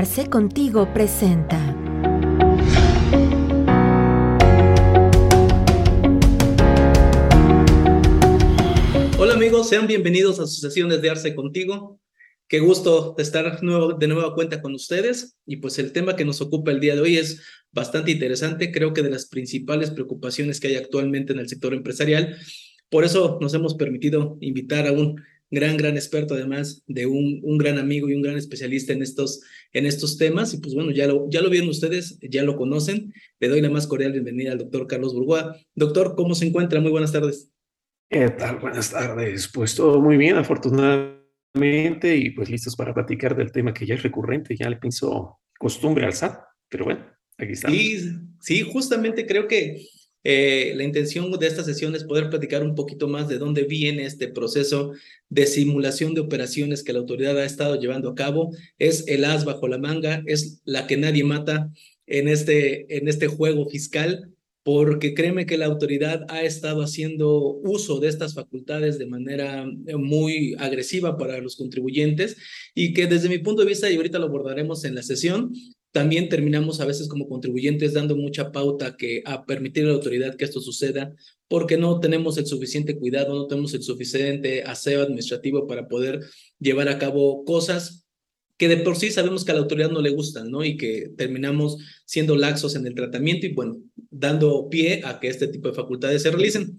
Arce Contigo presenta. Hola amigos, sean bienvenidos a sus sesiones de Arce Contigo. Qué gusto estar nuevo, de nueva cuenta con ustedes. Y pues el tema que nos ocupa el día de hoy es bastante interesante. Creo que de las principales preocupaciones que hay actualmente en el sector empresarial. Por eso nos hemos permitido invitar a un gran, gran experto, además de un, un gran amigo y un gran especialista en estos, en estos temas. Y pues bueno, ya lo, ya lo vieron ustedes, ya lo conocen. Le doy la más cordial bienvenida al doctor Carlos Burgoa. Doctor, ¿cómo se encuentra? Muy buenas tardes. ¿Qué tal? Buenas tardes. Pues todo muy bien, afortunadamente, y pues listos para platicar del tema que ya es recurrente, ya le pienso costumbre al SAT, pero bueno, aquí estamos. Sí, sí, justamente creo que eh, la intención de esta sesión es poder platicar un poquito más de dónde viene este proceso de simulación de operaciones que la autoridad ha estado llevando a cabo. Es el as bajo la manga, es la que nadie mata en este, en este juego fiscal, porque créeme que la autoridad ha estado haciendo uso de estas facultades de manera muy agresiva para los contribuyentes y que desde mi punto de vista, y ahorita lo abordaremos en la sesión, también terminamos a veces como contribuyentes dando mucha pauta que a permitir a la autoridad que esto suceda porque no tenemos el suficiente cuidado, no tenemos el suficiente aseo administrativo para poder llevar a cabo cosas que de por sí sabemos que a la autoridad no le gustan, ¿no? Y que terminamos siendo laxos en el tratamiento y bueno, dando pie a que este tipo de facultades se realicen.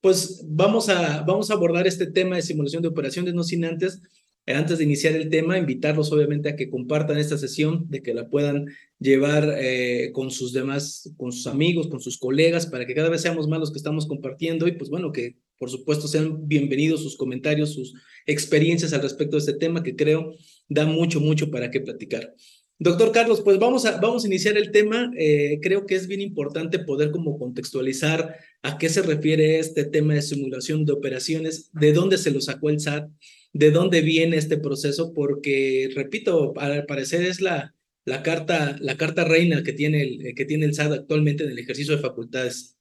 Pues vamos a, vamos a abordar este tema de simulación de operaciones, no sin antes antes de iniciar el tema, invitarlos obviamente a que compartan esta sesión, de que la puedan llevar eh, con sus demás, con sus amigos, con sus colegas, para que cada vez seamos más los que estamos compartiendo y pues bueno, que por supuesto sean bienvenidos sus comentarios, sus experiencias al respecto de este tema que creo da mucho, mucho para qué platicar. Doctor Carlos, pues vamos a, vamos a iniciar el tema. Eh, creo que es bien importante poder como contextualizar a qué se refiere este tema de simulación de operaciones, de dónde se lo sacó el SAT, de dónde viene este proceso, porque, repito, al parecer es la, la, carta, la carta reina que tiene, el, que tiene el SAT actualmente en el ejercicio de facultades.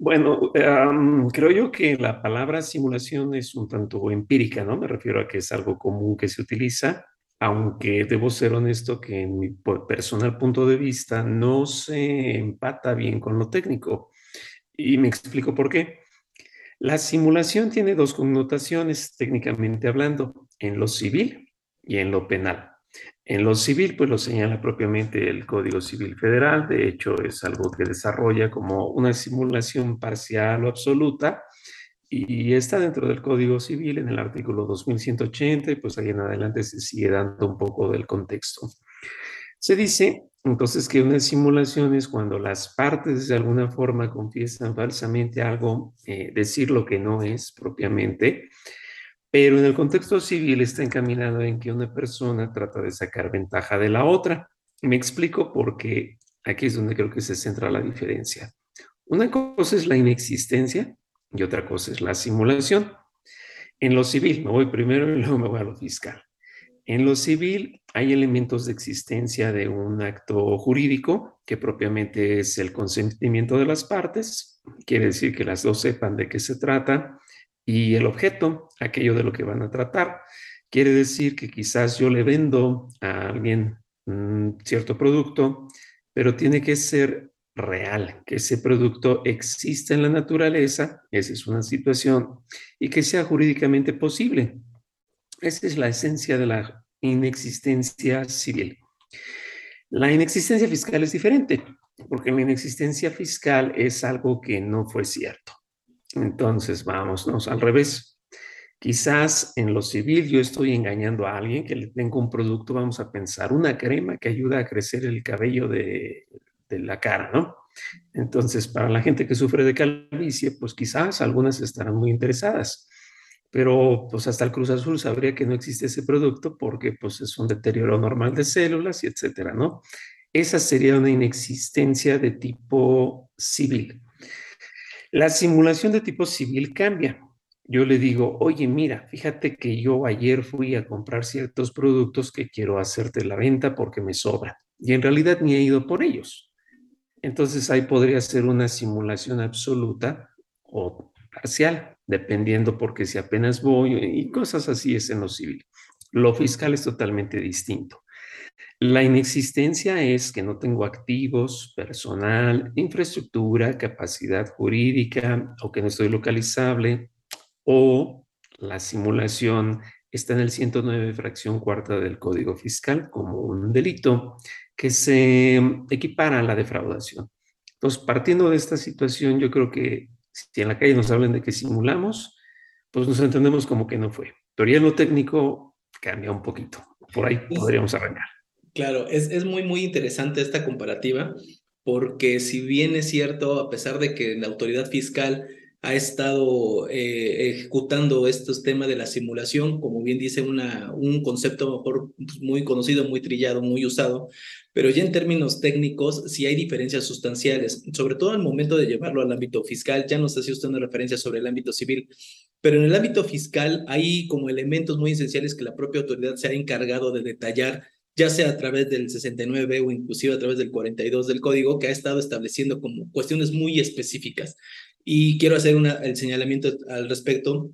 Bueno, creo yo que la palabra simulación es un tanto empírica, ¿no? Me refiero a que es algo común que se utiliza, aunque debo ser honesto que en mi personal punto de vista no se empata bien con lo técnico. Y me explico por qué. La simulación tiene dos connotaciones técnicamente hablando, en lo civil y en lo penal. En lo civil, pues lo señala propiamente el Código Civil Federal, de hecho es algo que desarrolla como una simulación parcial o absoluta y está dentro del Código Civil en el artículo 2180 y pues ahí en adelante se sigue dando un poco del contexto. Se dice entonces que una simulación es cuando las partes de alguna forma confiesan falsamente algo, eh, decir lo que no es propiamente, pero en el contexto civil está encaminado en que una persona trata de sacar ventaja de la otra. Me explico porque aquí es donde creo que se centra la diferencia. Una cosa es la inexistencia y otra cosa es la simulación. En lo civil, me voy primero y luego me voy a lo fiscal. En lo civil hay elementos de existencia de un acto jurídico que propiamente es el consentimiento de las partes, quiere decir que las dos sepan de qué se trata, y el objeto, aquello de lo que van a tratar, quiere decir que quizás yo le vendo a alguien un cierto producto, pero tiene que ser real, que ese producto exista en la naturaleza, esa es una situación, y que sea jurídicamente posible. Esa es la esencia de la inexistencia civil. La inexistencia fiscal es diferente, porque la inexistencia fiscal es algo que no fue cierto. Entonces, vámonos al revés. Quizás en lo civil yo estoy engañando a alguien que le tengo un producto, vamos a pensar, una crema que ayuda a crecer el cabello de, de la cara, ¿no? Entonces, para la gente que sufre de calvicie, pues quizás algunas estarán muy interesadas pero pues hasta el Cruz Azul sabría que no existe ese producto porque pues es un deterioro normal de células y etcétera, ¿no? Esa sería una inexistencia de tipo civil. La simulación de tipo civil cambia. Yo le digo, oye, mira, fíjate que yo ayer fui a comprar ciertos productos que quiero hacerte la venta porque me sobra. Y en realidad ni he ido por ellos. Entonces ahí podría ser una simulación absoluta o parcial dependiendo porque si apenas voy y cosas así es en lo civil. Lo fiscal es totalmente distinto. La inexistencia es que no tengo activos, personal, infraestructura, capacidad jurídica o que no estoy localizable o la simulación está en el 109 fracción cuarta del Código Fiscal como un delito que se equipara a la defraudación. Entonces, partiendo de esta situación, yo creo que si en la calle nos hablan de que simulamos, pues nos entendemos como que no fue. Teoría lo técnico cambia un poquito. Por ahí podríamos arrancar. Claro, es, es muy, muy interesante esta comparativa, porque si bien es cierto, a pesar de que la autoridad fiscal ha estado eh, ejecutando estos temas de la simulación, como bien dice, una, un concepto mejor pues, muy conocido, muy trillado, muy usado, pero ya en términos técnicos sí hay diferencias sustanciales, sobre todo al momento de llevarlo al ámbito fiscal, ya no sé si usted una referencia sobre el ámbito civil, pero en el ámbito fiscal hay como elementos muy esenciales que la propia autoridad se ha encargado de detallar ya sea a través del 69 o inclusive a través del 42 del código, que ha estado estableciendo como cuestiones muy específicas. Y quiero hacer una, el señalamiento al respecto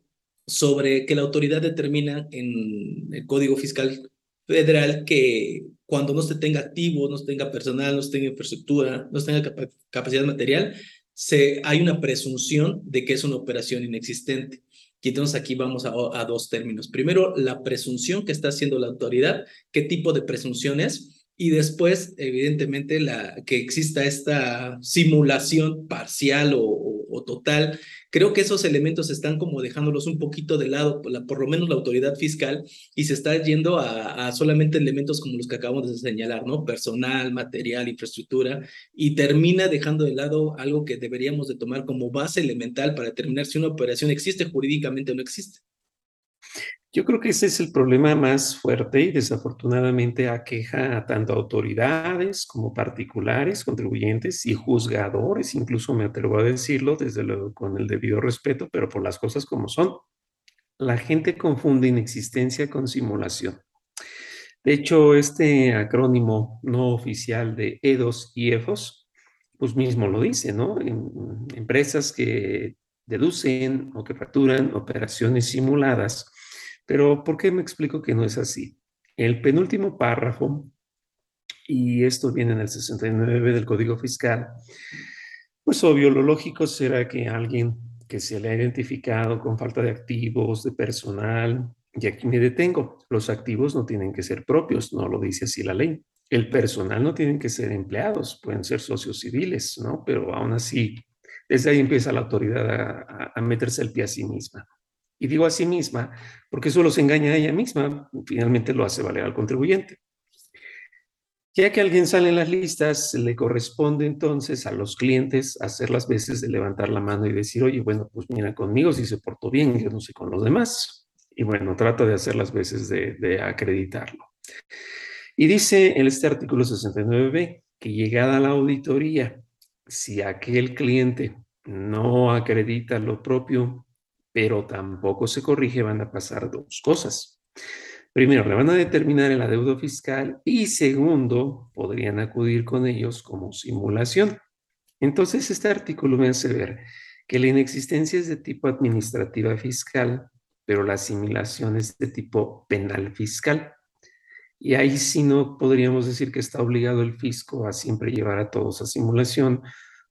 sobre que la autoridad determina en el Código Fiscal Federal que cuando no se tenga activo, no se tenga personal, no se tenga infraestructura, no se tenga capacidad material, se, hay una presunción de que es una operación inexistente. Y entonces aquí vamos a, a, dos términos. Primero, la presunción que está haciendo la autoridad, qué tipo de presunción es, y después, evidentemente, la, que exista esta simulación parcial o, total. Creo que esos elementos están como dejándolos un poquito de lado, por, la, por lo menos la autoridad fiscal, y se está yendo a, a, solamente elementos como los que acabamos de señalar, ¿no? Personal, material, infraestructura, y termina dejando de lado algo que deberíamos de tomar como base elemental para determinar si una operación existe jurídicamente o no existe. Yo creo que ese es el problema más fuerte y desafortunadamente aqueja a tanto autoridades como particulares, contribuyentes y juzgadores, incluso me atrevo a decirlo, desde luego con el debido respeto, pero por las cosas como son. La gente confunde inexistencia con simulación. De hecho, este acrónimo no oficial de EDOS y EFOS, pues mismo lo dice, ¿no? En, empresas que deducen o que facturan operaciones simuladas pero ¿por qué me explico que no es así? El penúltimo párrafo, y esto viene en el 69 del Código Fiscal, pues obvio, lo lógico será que alguien que se le ha identificado con falta de activos, de personal, y aquí me detengo, los activos no tienen que ser propios, no lo dice así la ley. El personal no tienen que ser empleados, pueden ser socios civiles, ¿no? Pero aún así, desde ahí empieza la autoridad a, a meterse el pie a sí misma. Y digo a sí misma porque eso los engaña a ella misma, finalmente lo hace valer al contribuyente. Ya que alguien sale en las listas, le corresponde entonces a los clientes hacer las veces de levantar la mano y decir, oye, bueno, pues mira, conmigo si se portó bien, yo no sé con los demás. Y bueno, trata de hacer las veces de, de acreditarlo. Y dice en este artículo 69b que llegada la auditoría, si aquel cliente no acredita lo propio pero tampoco se corrige, van a pasar dos cosas. Primero, le van a determinar el adeudo fiscal y segundo, podrían acudir con ellos como simulación. Entonces, este artículo me hace ver que la inexistencia es de tipo administrativa fiscal, pero la asimilación es de tipo penal fiscal. Y ahí sí no podríamos decir que está obligado el fisco a siempre llevar a todos a simulación,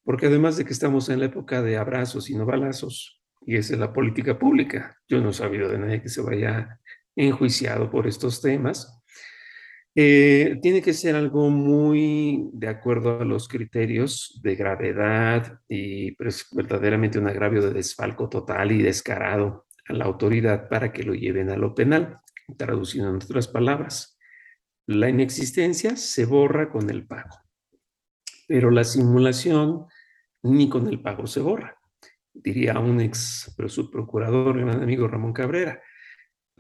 porque además de que estamos en la época de abrazos y no balazos, y esa es la política pública. Yo no he sabido de nadie que se vaya enjuiciado por estos temas. Eh, tiene que ser algo muy de acuerdo a los criterios de gravedad y pues, verdaderamente un agravio de desfalco total y descarado a la autoridad para que lo lleven a lo penal. Traduciendo en otras palabras, la inexistencia se borra con el pago, pero la simulación ni con el pago se borra diría un ex procurador, gran amigo Ramón Cabrera,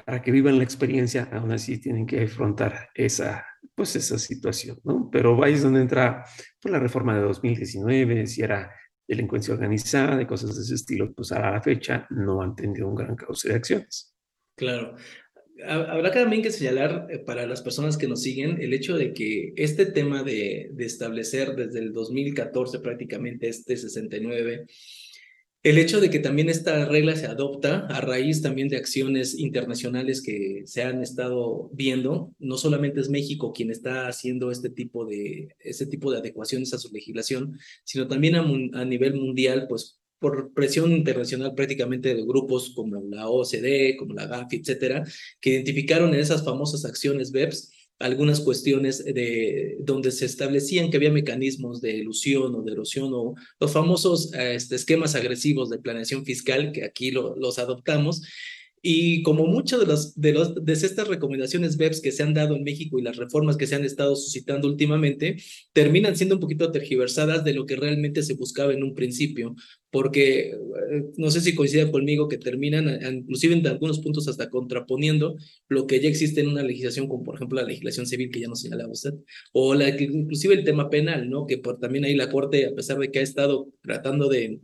para que vivan la experiencia, aún así tienen que afrontar esa, pues esa situación, ¿no? Pero ahí es donde entra pues, la reforma de 2019, si era delincuencia organizada y cosas de ese estilo, pues a la fecha no han tenido un gran cauce de acciones. Claro. Habrá también que señalar eh, para las personas que nos siguen el hecho de que este tema de, de establecer desde el 2014 prácticamente este 69 el hecho de que también esta regla se adopta a raíz también de acciones internacionales que se han estado viendo, no solamente es México quien está haciendo este tipo de, este tipo de adecuaciones a su legislación, sino también a, a nivel mundial, pues por presión internacional prácticamente de grupos como la OCDE, como la GAFI, etcétera, que identificaron en esas famosas acciones BEPS algunas cuestiones de donde se establecían que había mecanismos de ilusión o de erosión o los famosos este, esquemas agresivos de planeación fiscal que aquí los adoptamos y como muchas de, las, de, los, de estas recomendaciones BEPS que se han dado en México y las reformas que se han estado suscitando últimamente, terminan siendo un poquito tergiversadas de lo que realmente se buscaba en un principio, porque eh, no sé si coincide conmigo que terminan, inclusive en algunos puntos hasta contraponiendo lo que ya existe en una legislación, como por ejemplo la legislación civil que ya nos señalaba usted, o la, inclusive el tema penal, ¿no? Que por, también ahí la Corte, a pesar de que ha estado tratando de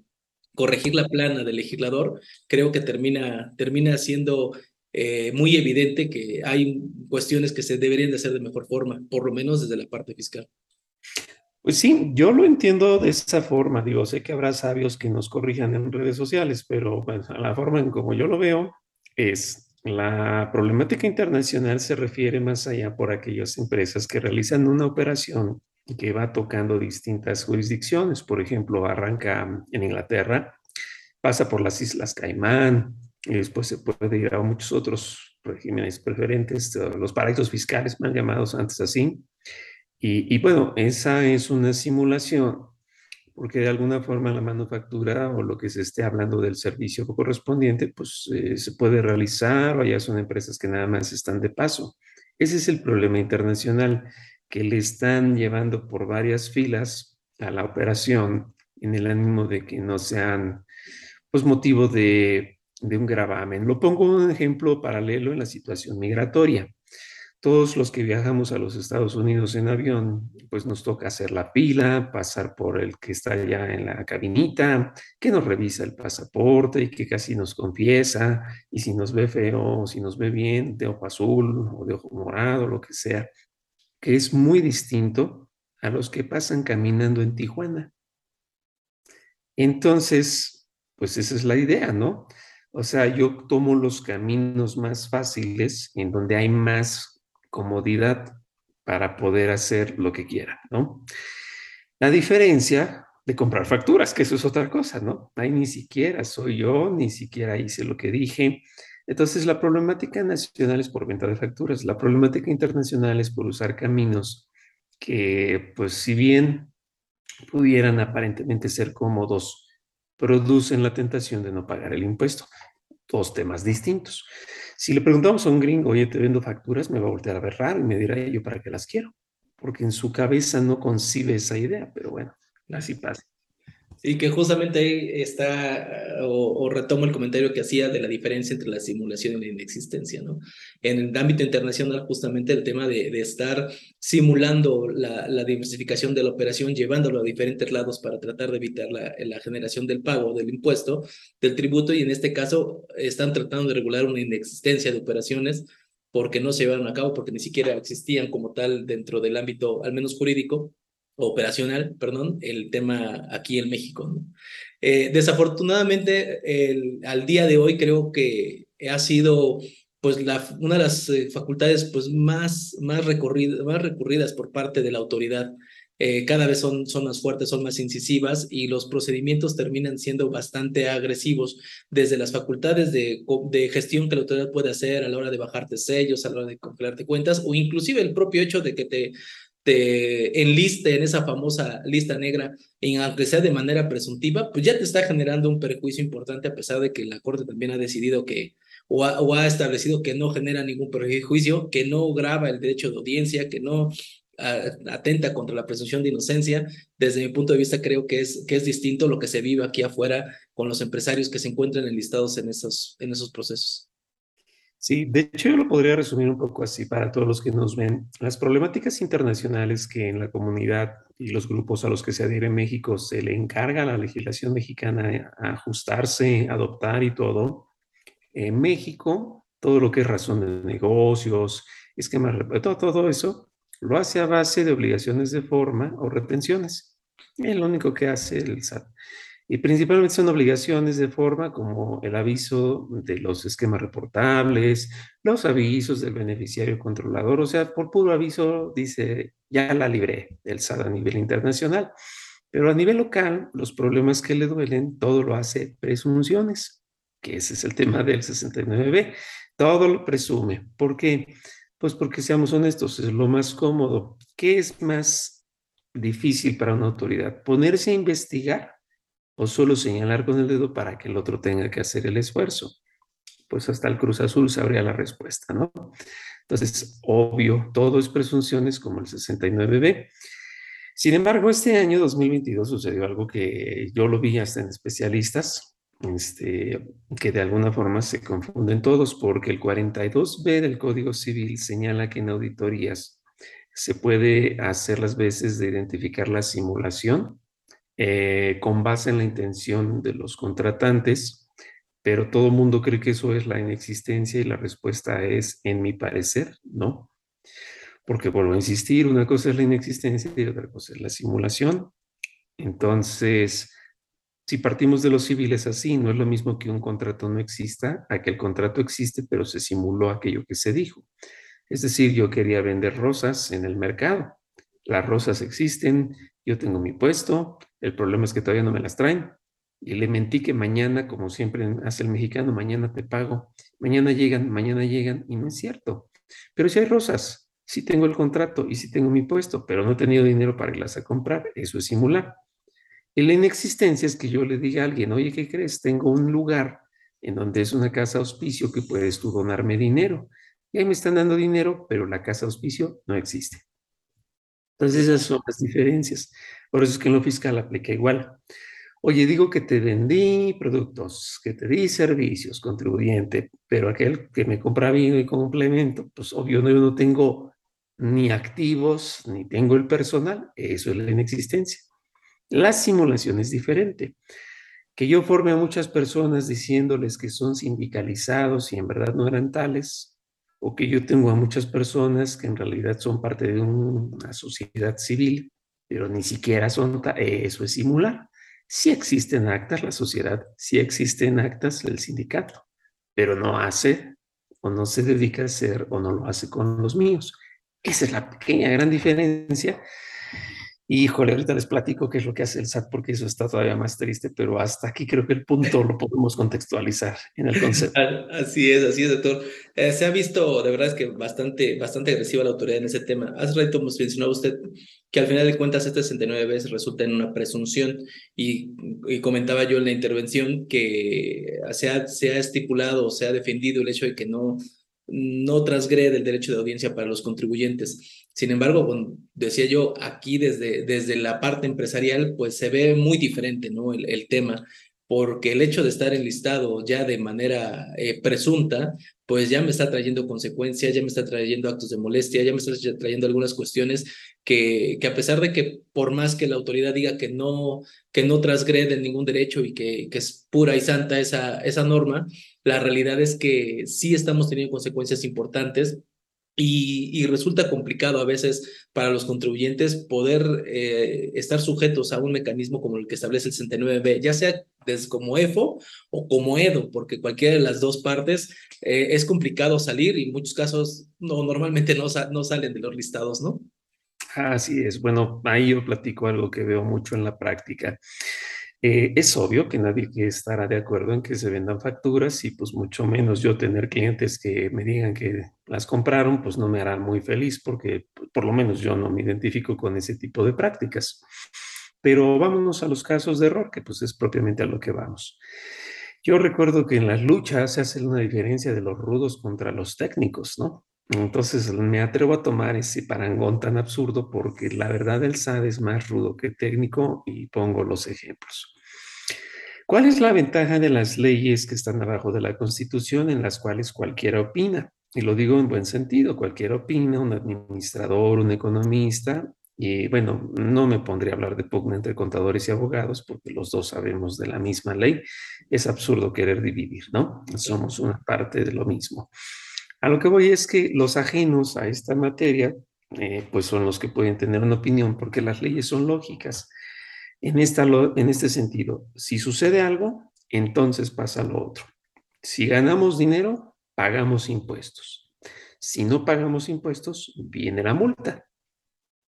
corregir la plana del legislador, creo que termina, termina siendo eh, muy evidente que hay cuestiones que se deberían de hacer de mejor forma, por lo menos desde la parte fiscal. Pues sí, yo lo entiendo de esa forma. Digo, sé que habrá sabios que nos corrijan en redes sociales, pero bueno, la forma en como yo lo veo es la problemática internacional se refiere más allá por aquellas empresas que realizan una operación que va tocando distintas jurisdicciones. Por ejemplo, arranca en Inglaterra, pasa por las Islas Caimán, y después se puede ir a muchos otros regímenes preferentes, los paraísos fiscales, mal llamados antes así. Y, bueno, esa es una simulación, porque de alguna forma la manufactura o lo que se esté hablando del servicio correspondiente, pues eh, se puede realizar o ya son empresas que nada más están de paso. Ese es el problema internacional que le están llevando por varias filas a la operación en el ánimo de que no sean pues motivo de, de un gravamen. Lo pongo un ejemplo paralelo en la situación migratoria. Todos los que viajamos a los Estados Unidos en avión, pues nos toca hacer la pila, pasar por el que está allá en la cabinita, que nos revisa el pasaporte y que casi nos confiesa, y si nos ve feo o si nos ve bien, de ojo azul o de ojo morado, lo que sea, que es muy distinto a los que pasan caminando en Tijuana. Entonces, pues esa es la idea, ¿no? O sea, yo tomo los caminos más fáciles en donde hay más comodidad para poder hacer lo que quiera, ¿no? La diferencia de comprar facturas, que eso es otra cosa, ¿no? Ahí ni siquiera soy yo, ni siquiera hice lo que dije, entonces, la problemática nacional es por venta de facturas, la problemática internacional es por usar caminos que, pues, si bien pudieran aparentemente ser cómodos, producen la tentación de no pagar el impuesto. Dos temas distintos. Si le preguntamos a un gringo, oye, te vendo facturas, me va a voltear a ver raro y me dirá, yo para qué las quiero, porque en su cabeza no concibe esa idea, pero bueno, así pasa. Y que justamente ahí está, o, retomo el comentario que hacía de la diferencia entre la simulación y la inexistencia, ¿no? En el ámbito internacional, justamente el tema de, estar simulando la, diversificación de la operación, llevándolo a diferentes lados para tratar de evitar la generación del pago del impuesto, del tributo, y en este caso están tratando de regular una inexistencia de operaciones porque no se llevaron a cabo, porque ni siquiera existían como tal dentro del ámbito, al menos jurídico, operacional, perdón, el tema aquí en México. Eh, desafortunadamente, al día de hoy creo que ha sido pues una de las eh, facultades pues más, más, recurridas, más recurridas por parte de la autoridad. Eh, cada vez son, son más fuertes, son más incisivas y los procedimientos terminan siendo bastante agresivos desde las facultades de, de gestión que la autoridad puede hacer a la hora de bajarte sellos, a la hora de congelarte cuentas o inclusive el propio hecho de que te te enliste en esa famosa lista negra, en, aunque sea de manera presuntiva, pues ya te está generando un perjuicio importante a pesar de que la Corte también ha decidido que, o ha, o ha establecido que no genera ningún perjuicio, que no graba el derecho de audiencia, que no atenta contra la presunción de inocencia. Desde mi punto de vista creo que es, que es distinto lo que se vive aquí afuera con los empresarios que se encuentran enlistados en esos, en esos procesos. Sí, de hecho yo lo podría resumir un poco así para todos los que nos ven. Las problemáticas internacionales que en la comunidad y los grupos a los que se adhiere México se le encarga a la legislación mexicana a ajustarse, adoptar y todo. En México, todo lo que es razón de negocios, esquemas, todo, todo eso, lo hace a base de obligaciones de forma o retenciones. Es lo único que hace el SAT. Y principalmente son obligaciones de forma como el aviso de los esquemas reportables, los avisos del beneficiario controlador, o sea, por puro aviso dice, ya la libré del SAT a nivel internacional. Pero a nivel local, los problemas que le duelen, todo lo hace presunciones, que ese es el tema del 69B. Todo lo presume. ¿Por qué? Pues porque seamos honestos, es lo más cómodo. ¿Qué es más difícil para una autoridad? Ponerse a investigar o solo señalar con el dedo para que el otro tenga que hacer el esfuerzo? Pues hasta el Cruz Azul sabría la respuesta, ¿no? Entonces, obvio, todo es presunciones como el 69B. Sin embargo, este año 2022 sucedió algo que yo lo vi hasta en especialistas, este, que de alguna forma se confunden todos, porque el 42B del Código Civil señala que en auditorías se puede hacer las veces de identificar la simulación eh, con base en la intención de los contratantes, pero todo el mundo cree que eso es la inexistencia y la respuesta es, en mi parecer, no. Porque vuelvo a insistir, una cosa es la inexistencia y otra cosa es la simulación. Entonces, si partimos de los civiles así, no es lo mismo que un contrato no exista, a que el contrato existe, pero se simuló aquello que se dijo. Es decir, yo quería vender rosas en el mercado. Las rosas existen, yo tengo mi puesto, el problema es que todavía no me las traen. Y le mentí que mañana, como siempre hace el mexicano, mañana te pago. Mañana llegan, mañana llegan, y no es cierto. Pero si hay rosas, si tengo el contrato y si tengo mi puesto, pero no he tenido dinero para irlas a comprar, eso es simular. Y la inexistencia es que yo le diga a alguien, oye, ¿qué crees? Tengo un lugar en donde es una casa auspicio que puedes tú donarme dinero. Y ahí me están dando dinero, pero la casa auspicio no existe. Entonces esas son las diferencias. Por eso es que en lo fiscal aplica igual. Oye, digo que te vendí productos, que te di servicios, contribuyente, pero aquel que me compra vino y complemento, pues obvio no, yo no tengo ni activos, ni tengo el personal, eso es la inexistencia. La simulación es diferente. Que yo forme a muchas personas diciéndoles que son sindicalizados y en verdad no eran tales, o que yo tengo a muchas personas que en realidad son parte de una sociedad civil, pero ni siquiera son, eso es simular. Sí existen actas la sociedad, sí existen actas el sindicato, pero no hace o no se dedica a hacer o no lo hace con los míos. Esa es la pequeña gran diferencia híjole, ahorita les platico qué es lo que hace el SAT porque eso está todavía más triste, pero hasta aquí creo que el punto lo podemos contextualizar en el concepto. Así es, así es, doctor. Eh, se ha visto, de verdad es que bastante, bastante agresiva la autoridad en ese tema. Hace rato mencionó usted que al final de cuentas este 69 veces resulta en una presunción y, y, comentaba yo en la intervención que se ha, se ha estipulado se ha defendido el hecho de que no, no transgrede el derecho de audiencia para los contribuyentes. Sin embargo, decía yo, aquí desde, desde la parte empresarial, pues se ve muy diferente, ¿no? El, el tema, porque el hecho de estar enlistado ya de manera eh, presunta, pues ya me está trayendo consecuencias, ya me está trayendo actos de molestia, ya me está trayendo algunas cuestiones que, que a pesar de que por más que la autoridad diga que no, que no transgrede ningún derecho y que, que es pura y santa esa, esa norma, la realidad es que sí estamos teniendo consecuencias importantes y, resulta complicado a veces para los contribuyentes poder eh, estar sujetos a un mecanismo como el que establece el 69B, ya sea desde como EFO o como EDO, porque cualquiera de las dos partes eh, es complicado salir y en muchos casos no, normalmente no, no salen de los listados, ¿no? Así es. Bueno, ahí yo platico algo que veo mucho en la práctica. Eh, es obvio que nadie estará de acuerdo en que se vendan facturas y pues mucho menos yo tener clientes que me digan que las compraron, pues no me harán muy feliz porque pues, por lo menos yo no me identifico con ese tipo de prácticas. Pero vámonos a los casos de error, que pues es propiamente a lo que vamos. Yo recuerdo que en las luchas se hace una diferencia de los rudos contra los técnicos, ¿no? Entonces me atrevo a tomar ese parangón tan absurdo porque la verdad el SAD es más rudo que técnico y pongo los ejemplos. ¿Cuál es la ventaja de las leyes que están abajo de la Constitución en las cuales cualquiera opina? Y lo digo en buen sentido, cualquiera opina, un administrador, un economista, y bueno, no me pondré a hablar de pugna entre contadores y abogados porque los dos sabemos de la misma ley. Es absurdo querer dividir, ¿no? Somos una parte de lo mismo. A lo que voy es que los ajenos a esta materia, eh, pues son los que pueden tener una opinión, porque las leyes son lógicas. En, esta, en este sentido, si sucede algo, entonces pasa lo otro. Si ganamos dinero, pagamos impuestos. Si no pagamos impuestos, viene la multa.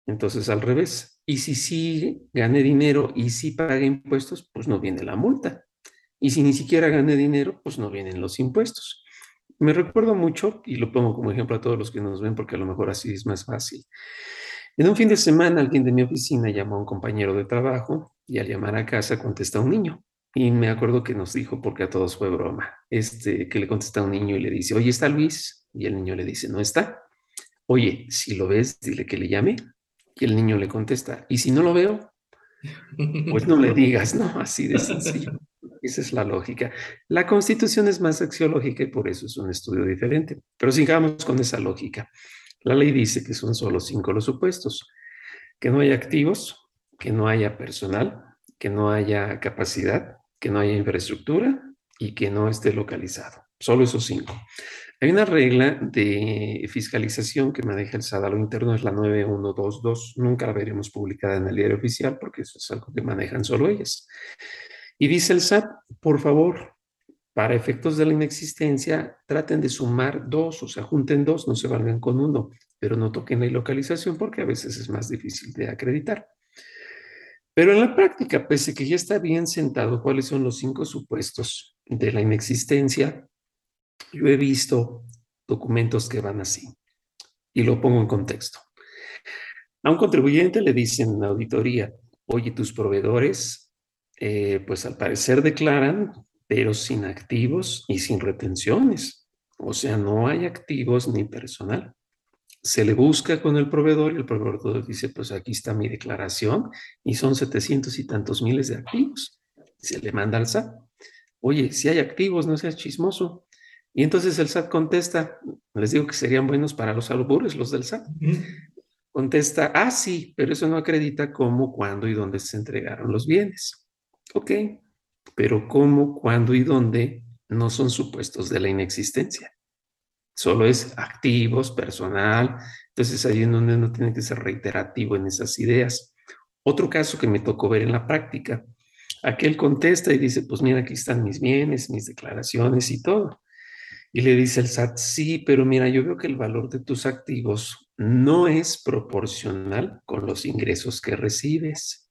Entonces, al revés. Y si sí gané dinero y sí pagué impuestos, pues no viene la multa. Y si ni siquiera gané dinero, pues no vienen los impuestos. Me recuerdo mucho, y lo pongo como ejemplo a todos los que nos ven, porque a lo mejor así es más fácil. En un fin de semana, alguien de mi oficina llamó a un compañero de trabajo y al llamar a casa contesta un niño. Y me acuerdo que nos dijo, porque a todos fue broma, este, que le contesta a un niño y le dice, oye, ¿está Luis? Y el niño le dice, no está. Oye, si lo ves, dile que le llame. Y el niño le contesta, ¿y si no lo veo? Pues no le digas, no, así de sencillo. Esa es la lógica. La constitución es más axiológica y por eso es un estudio diferente. Pero sigamos con esa lógica. La ley dice que son solo cinco los supuestos. Que no haya activos, que no haya personal, que no haya capacidad, que no haya infraestructura y que no esté localizado. Solo esos cinco. Hay una regla de fiscalización que maneja el SAT a lo interno, es la 9122. Nunca la veremos publicada en el diario oficial porque eso es algo que manejan solo ellas. Y dice el SAT, por favor, para efectos de la inexistencia, traten de sumar dos, o sea, junten dos, no se valgan con uno, pero no toquen la localización porque a veces es más difícil de acreditar. Pero en la práctica, pese que ya está bien sentado cuáles son los cinco supuestos de la inexistencia, yo he visto documentos que van así. Y lo pongo en contexto. A un contribuyente le dicen en la auditoría, oye, tus proveedores, eh, pues al parecer declaran pero sin activos y sin retenciones. O sea, no hay activos ni personal. Se le busca con el proveedor y el proveedor dice, pues aquí está mi declaración y son setecientos y tantos miles de activos. Se le manda al SAT. Oye, si hay activos, no seas chismoso. Y entonces el SAT contesta, les digo que serían buenos para los albures, los del SAT. Contesta, ah, sí, pero eso no acredita cómo, cuándo y dónde se entregaron los bienes. Ok, pero cómo, cuándo y dónde no son supuestos de la inexistencia. Solo es activos, personal. Entonces ahí en donde no tiene que ser reiterativo en esas ideas. Otro caso que me tocó ver en la práctica, aquel contesta y dice, pues mira, aquí están mis bienes, mis declaraciones y todo. Y le dice el SAT, sí, pero mira, yo veo que el valor de tus activos no es proporcional con los ingresos que recibes.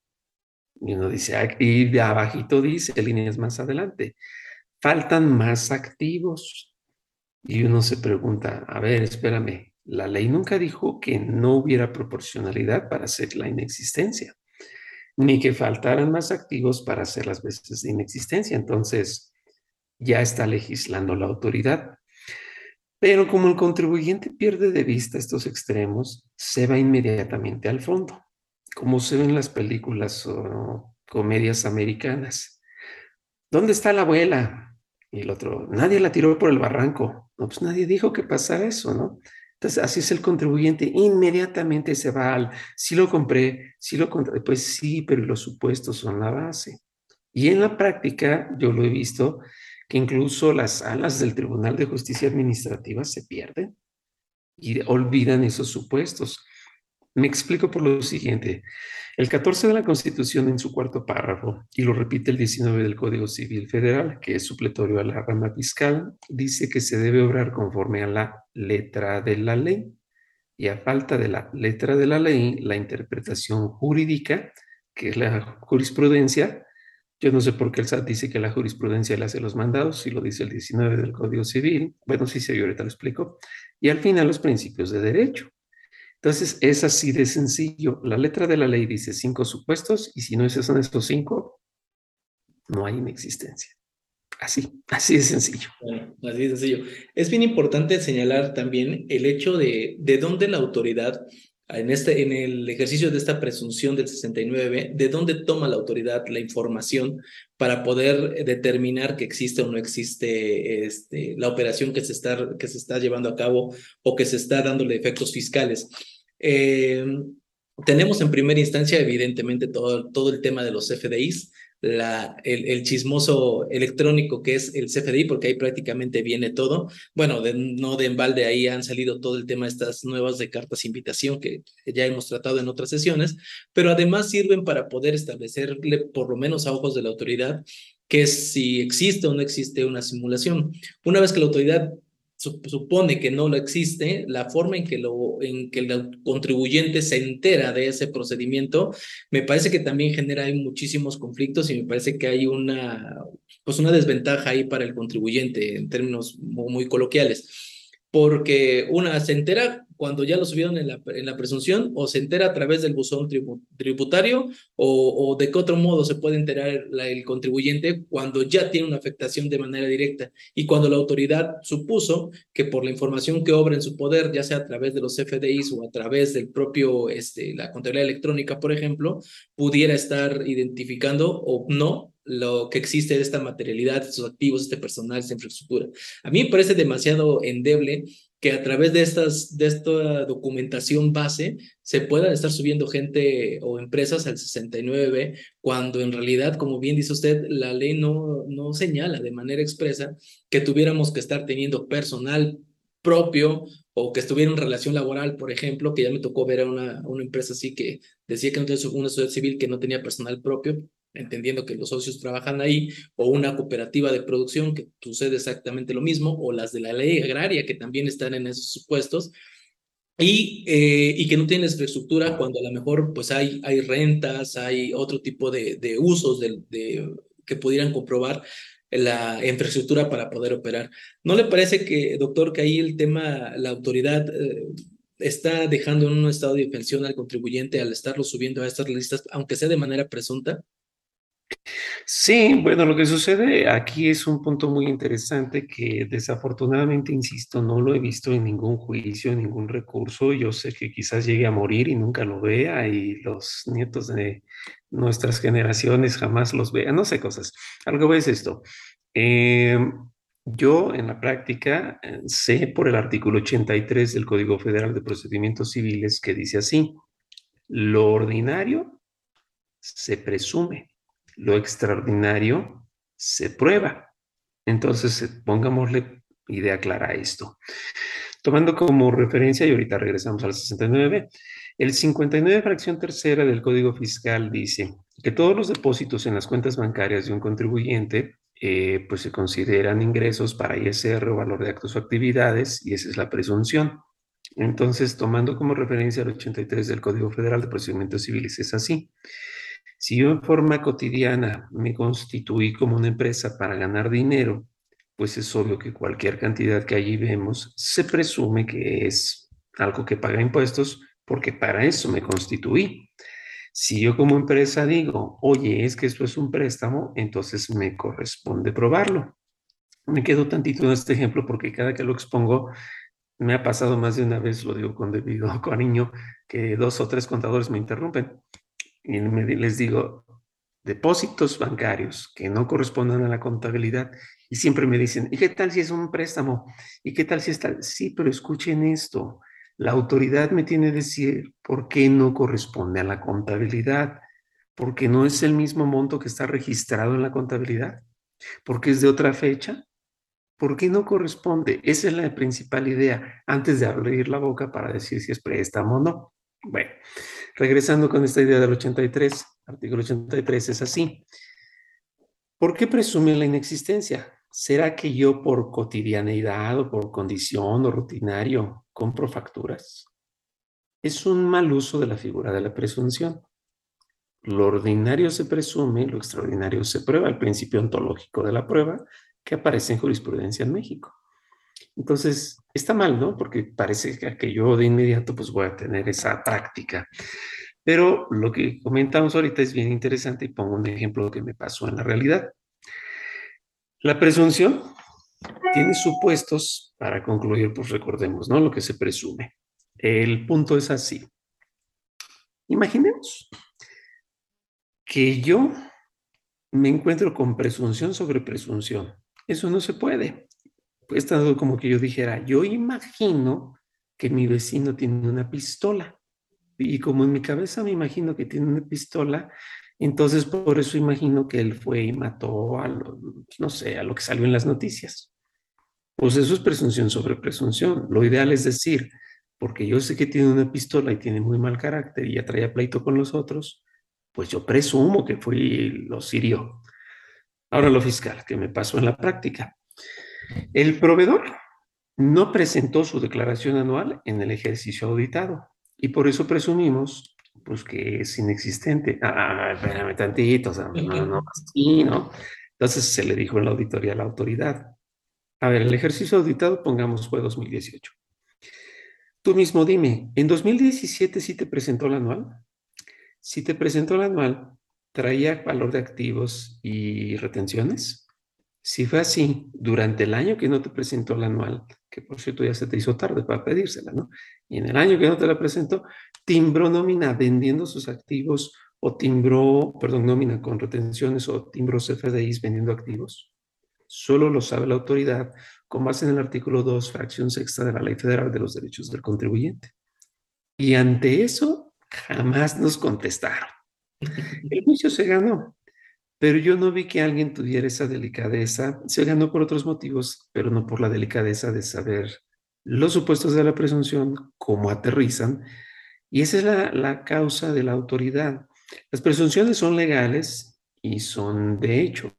Y uno dice, y de abajito dice, líneas más adelante, faltan más activos. Y uno se pregunta, a ver, espérame, la ley nunca dijo que no hubiera proporcionalidad para hacer la inexistencia, ni que faltaran más activos para hacer las veces de inexistencia. Entonces, ya está legislando la autoridad. Pero como el contribuyente pierde de vista estos extremos, se va inmediatamente al fondo como se ven las películas o comedias americanas. ¿Dónde está la abuela? Y el otro, nadie la tiró por el barranco. No, pues nadie dijo que pasara eso, ¿no? Entonces, así es el contribuyente, inmediatamente se va al, si lo compré, si lo compré, pues sí, pero los supuestos son la base. Y en la práctica, yo lo he visto, que incluso las salas del Tribunal de Justicia Administrativa se pierden y olvidan esos supuestos. Me explico por lo siguiente. El 14 de la Constitución en su cuarto párrafo, y lo repite el 19 del Código Civil Federal, que es supletorio a la rama fiscal, dice que se debe obrar conforme a la letra de la ley. Y a falta de la letra de la ley, la interpretación jurídica, que es la jurisprudencia, yo no sé por qué el SAT dice que la jurisprudencia le hace los mandados, si lo dice el 19 del Código Civil. Bueno, sí, sí, ahorita lo explico. Y al final los principios de derecho. Entonces, es así de sencillo. La letra de la ley dice cinco supuestos y si no son estos cinco, no hay inexistencia. Así, así de sencillo. así de sencillo. Es bien importante señalar también el hecho de, de dónde la autoridad, en, este, en el ejercicio de esta presunción del 69, de dónde toma la autoridad la información para poder determinar que existe o no existe este, la operación que se, está, que se está llevando a cabo o que se está dándole efectos fiscales. Eh, tenemos en primera instancia, evidentemente, todo, todo el tema de los FDIs, la, el, chismoso electrónico que es el CFDI, porque ahí prácticamente viene todo. Bueno, de, no de embalde ahí han salido todo el tema de estas nuevas de cartas invitación que ya hemos tratado en otras sesiones, pero además sirven para poder establecerle, por lo menos a ojos de la autoridad, que si existe o no existe una simulación. Una vez que la autoridad supone que no lo existe, la forma en que, lo, en que el contribuyente se entera de ese procedimiento, me parece que también genera muchísimos conflictos y me parece que hay una, pues una desventaja ahí para el contribuyente en términos muy coloquiales. Porque una se entera cuando ya lo subieron en la, presunción o se entera a través del buzón tributario o, de qué otro modo se puede enterar el contribuyente cuando ya tiene una afectación de manera directa y cuando la autoridad supuso que por la información que obra en su poder, ya sea a través de los FDIs o a través del propio, este, la contabilidad electrónica, por ejemplo, pudiera estar identificando o no lo que existe de esta materialidad, estos activos, este personal, esta infraestructura. A mí me parece demasiado endeble que a través de, estas, de esta documentación base se puedan estar subiendo gente o empresas al 69B, cuando en realidad, como bien dice usted, la ley no, no señala de manera expresa que tuviéramos que estar teniendo personal propio o que estuviera en relación laboral, por ejemplo, que ya me tocó ver a una, una empresa así que decía que no tenía una sociedad civil que no tenía personal propio, entendiendo que los socios trabajan ahí, o una cooperativa de producción que sucede exactamente lo mismo, o las de la ley agraria que también están en esos supuestos, y, eh, y que no tienen infraestructura cuando a lo mejor pues hay, hay rentas, hay otro tipo de, de usos de, de, que pudieran comprobar la infraestructura para poder operar. ¿No le parece que, doctor, que ahí el tema, la autoridad eh, está dejando en un estado de defensión al contribuyente al estarlo subiendo a estas listas, aunque sea de manera presunta? Sí, bueno, lo que sucede aquí es un punto muy interesante que desafortunadamente, insisto, no lo he visto en ningún juicio, en ningún recurso. Yo sé que quizás llegue a morir y nunca lo vea y los nietos de nuestras generaciones jamás los vean, no sé cosas. Algo es esto. Eh, yo en la práctica eh, sé por el artículo 83 del Código Federal de Procedimientos Civiles que dice así, lo ordinario se presume lo extraordinario se prueba. Entonces, eh, pongámosle idea clara a esto. Tomando como referencia, y ahorita regresamos al 69, el 59 fracción tercera del Código Fiscal dice que todos los depósitos en las cuentas bancarias de un contribuyente eh, pues se consideran ingresos para ISR o valor de actos o actividades y esa es la presunción. Entonces, tomando como referencia el 83 del Código Federal de Procedimientos Civiles, es así. Si yo en forma cotidiana me constituí como una empresa para ganar dinero, pues es obvio que cualquier cantidad que allí vemos se presume que es algo que paga impuestos porque para eso me constituí. Si yo como empresa digo, oye, es que esto es un préstamo, entonces me corresponde probarlo. Me quedo tantito en este ejemplo porque cada que lo expongo me ha pasado más de una vez, lo digo con debido cariño, que dos o tres contadores me interrumpen y les digo, depósitos bancarios que no correspondan a la contabilidad y siempre me dicen, ¿y qué tal si es un préstamo? ¿Y qué tal si está? Sí, pero escuchen esto. La autoridad me tiene que decir por qué no corresponde a la contabilidad, porque no es el mismo monto que está registrado en la contabilidad, porque es de otra fecha. ¿Por qué no corresponde? Esa es la principal idea antes de abrir la boca para decir si es préstamo o no. Bueno, regresando con esta idea del 83, artículo 83 es así. ¿Por qué presume la inexistencia? ¿Será que yo por cotidianeidad o por condición o rutinario compro facturas? Es un mal uso de la figura de la presunción. Lo ordinario se presume, lo extraordinario se prueba, el principio ontológico de la prueba que aparece en jurisprudencia en México. Entonces, está mal, ¿no? Porque parece que yo de inmediato pues voy a tener esa práctica. Pero lo que comentamos ahorita es bien interesante y pongo un ejemplo que me pasó en la realidad. La presunción tiene supuestos para concluir, pues recordemos, ¿no? Lo que se presume. El punto es así. Imaginemos que yo me encuentro con presunción sobre presunción. Eso no se puede es tanto como que yo dijera, yo imagino que mi vecino tiene una pistola. Y como en mi cabeza me imagino que tiene una pistola, Entonces, por eso imagino que él fue y mató a lo, no sé, a lo que salió en las noticias. Pues eso es presunción sobre presunción. Lo ideal es decir, porque yo sé que tiene una pistola y tiene muy mal carácter y ya traía pleito con los otros, pues yo presumo que fue y lo sirió. Ahora lo fiscal, que me pasó en la práctica. El proveedor no presentó su declaración anual en el ejercicio auditado y por eso presumimos pues que es inexistente. Ah, espérame tantito, o sea, no, no, así, ¿no? Entonces se le dijo en la auditoría a la autoridad. A ver, el ejercicio auditado, pongamos, fue 2018. Tú mismo dime, ¿en 2017 sí te presentó el anual? Si te presentó el anual, ¿traía valor de activos y retenciones? Si fue así, durante el año que no te presentó el anual, que por cierto ya se te hizo tarde para pedírsela, ¿no? Y en el año que no te la presentó, timbró nómina vendiendo sus activos o timbró, perdón, nómina con retenciones o timbró CFDIs vendiendo activos. Solo lo sabe la autoridad con base en el artículo 2, fracción sexta de la Ley Federal de los Derechos del Contribuyente. Y ante eso, jamás nos contestaron. El juicio se ganó, pero yo no vi que alguien tuviera esa delicadeza. Se ganó por otros motivos, pero no por la delicadeza de saber los supuestos de la presunción, cómo aterrizan. Y esa es la, la causa de la autoridad. Las presunciones son legales y son de hecho.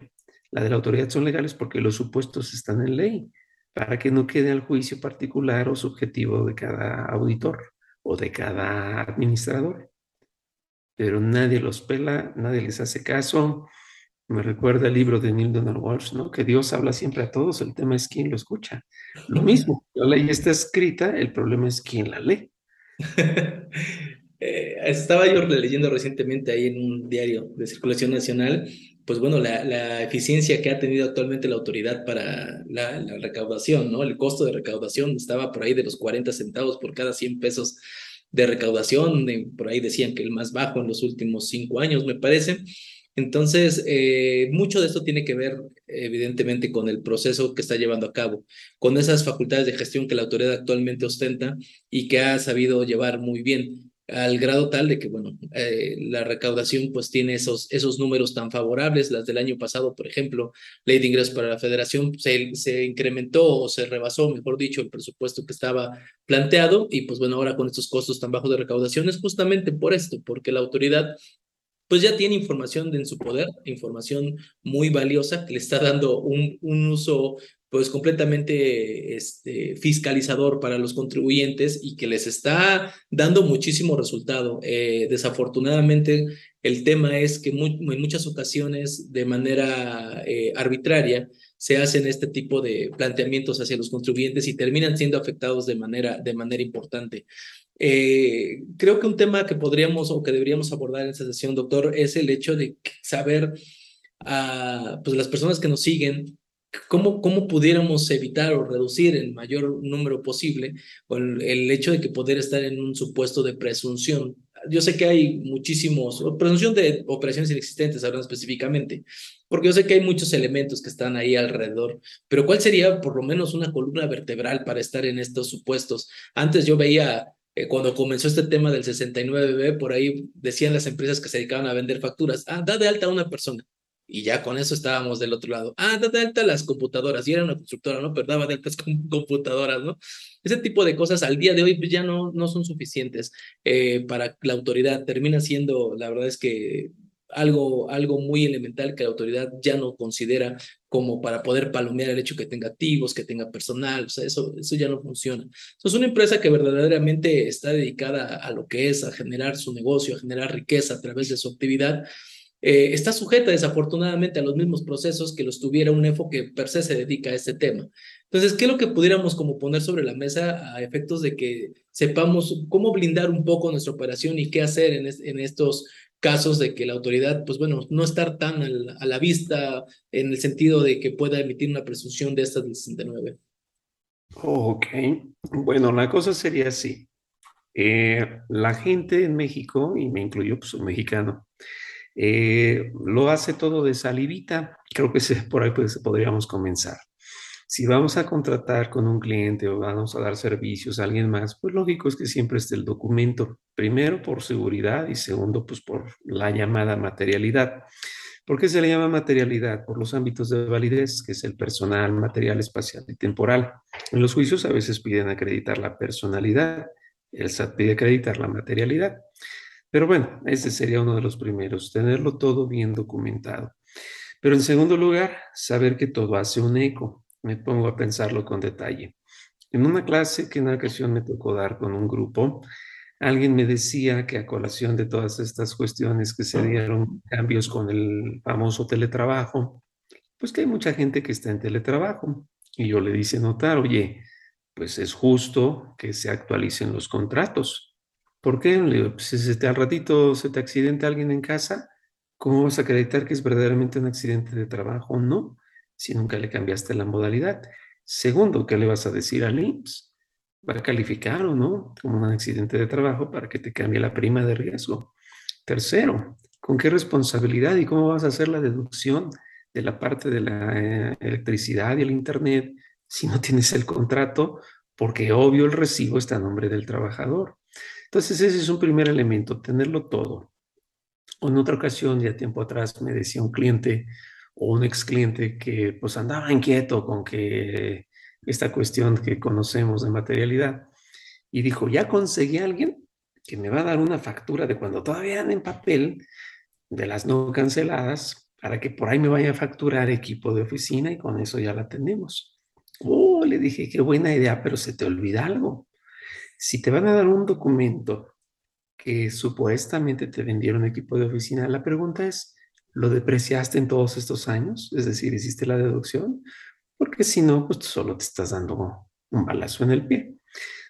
La de la autoridad son legales porque los supuestos están en ley, para que no quede al juicio particular o subjetivo de cada auditor o de cada administrador. Pero nadie los pela, nadie les hace caso me recuerda el libro de Neil Donald Walsh, ¿no? Que Dios habla siempre a todos, el tema es quién lo escucha. Lo mismo, la ley está escrita, el problema es quién la lee. Eh, estaba yo leyendo recientemente ahí en un diario de circulación nacional, pues bueno, la, la eficiencia que ha tenido actualmente la autoridad para la, la, recaudación, ¿no? El costo de recaudación estaba por ahí de los 40 centavos por cada 100 pesos de recaudación, por ahí decían que el más bajo en los últimos cinco años, me parece. Entonces, eh, mucho de esto tiene que ver, evidentemente, con el proceso que está llevando a cabo, con esas facultades de gestión que la autoridad actualmente ostenta y que ha sabido llevar muy bien, al grado tal de que, bueno, eh, la recaudación pues tiene esos, esos números tan favorables. Las del año pasado, por ejemplo, ley de ingresos para la federación, se, se incrementó o se rebasó, mejor dicho, el presupuesto que estaba planteado y pues bueno, ahora con estos costos tan bajos de recaudación es justamente por esto, porque la autoridad pues ya tiene información en su poder, información muy valiosa que le está dando un, un uso pues completamente este, fiscalizador para los contribuyentes y que les está dando muchísimo resultado. Eh, desafortunadamente, el tema es que en muchas ocasiones, de manera eh, arbitraria, se hacen este tipo de planteamientos hacia los contribuyentes y terminan siendo afectados de manera, de manera importante. Eh, creo que un tema que podríamos o que deberíamos abordar en esta sesión, doctor, es el hecho de saber a pues, las personas que nos siguen cómo, cómo pudiéramos evitar o reducir el mayor número posible el, el hecho de que poder estar en un supuesto de presunción. Yo sé que hay muchísimos, presunción de operaciones inexistentes, hablando específicamente, porque yo sé que hay muchos elementos que están ahí alrededor, pero ¿cuál sería por lo menos una columna vertebral para estar en estos supuestos? Antes yo veía eh, cuando comenzó este tema del 69B, por ahí decían las empresas que se dedicaban a vender facturas, ah, da de alta a una persona. Y ya con eso estábamos del otro lado. Ah, da de alta las computadoras. Y era una constructora, ¿no? Pero daba de altas computadoras, ¿no? Ese tipo de cosas al día de hoy pues, ya no, no son suficientes eh, para la autoridad. Termina siendo, la verdad es que algo, algo muy elemental que la autoridad ya no considera como para poder palomear el hecho que tenga activos, que tenga personal, o sea, eso, eso ya no funciona. es una empresa que verdaderamente está dedicada a lo que es, a generar su negocio, a generar riqueza a través de su actividad, eh, está sujeta desafortunadamente a los mismos procesos que los tuviera un EFO que per se se dedica a este tema. Entonces, ¿qué es lo que pudiéramos como poner sobre la mesa a efectos de que sepamos cómo blindar un poco nuestra operación y qué hacer en, en estos casos de que la autoridad, pues bueno, no estar tan a la vista en el sentido de que pueda emitir una presunción de estas del 69. Ok, bueno, la cosa sería así. Eh, la gente en México, y me incluyo, pues un mexicano, eh, lo hace todo de salivita. Creo que por ahí pues, podríamos comenzar. Si vamos a contratar con un cliente o vamos a dar servicios a alguien más, pues lógico es que siempre esté el documento, primero por seguridad y segundo, pues por la llamada materialidad. ¿Por qué se le llama materialidad? Por los ámbitos de validez, que es el personal, material, espacial y temporal. En los juicios a veces piden acreditar la personalidad, el SAT pide acreditar la materialidad. Pero bueno, ese sería uno de los primeros, tenerlo todo bien documentado. Pero en segundo lugar, saber que todo hace un eco. Me pongo a pensarlo con detalle. En una clase que en una ocasión me tocó dar con un grupo, alguien me decía que a colación de todas estas cuestiones que se dieron, cambios con el famoso teletrabajo, pues que hay mucha gente que está en teletrabajo. Y yo le dice notar, oye, pues es justo que se actualicen los contratos. ¿Por qué? Le digo, pues, si se te, al ratito se te accidenta alguien en casa, ¿cómo vas a acreditar que es verdaderamente un accidente de trabajo no? Si nunca le cambiaste la modalidad. Segundo, ¿qué le vas a decir al IMSS? ¿Va a calificar o no como un accidente de trabajo para que te cambie la prima de riesgo? Tercero, ¿con qué responsabilidad y cómo vas a hacer la deducción de la parte de la eh, electricidad y el Internet si no tienes el contrato? Porque obvio el recibo está a nombre del trabajador. Entonces ese es un primer elemento, tenerlo todo. En otra ocasión, ya tiempo atrás, me decía un cliente o un ex cliente que pues andaba inquieto con que esta cuestión que conocemos de materialidad y dijo, ya conseguí a alguien que me va a dar una factura de cuando todavía en papel de las no canceladas para que por ahí me vaya a facturar equipo de oficina y con eso ya la tenemos. Oh, le dije, qué buena idea, pero se te olvida algo. Si te van a dar un documento que supuestamente te vendieron equipo de oficina. La pregunta es, ¿lo depreciaste en todos estos años? Es decir, ¿hiciste la deducción? Porque si no, pues solo te estás dando un balazo en el pie.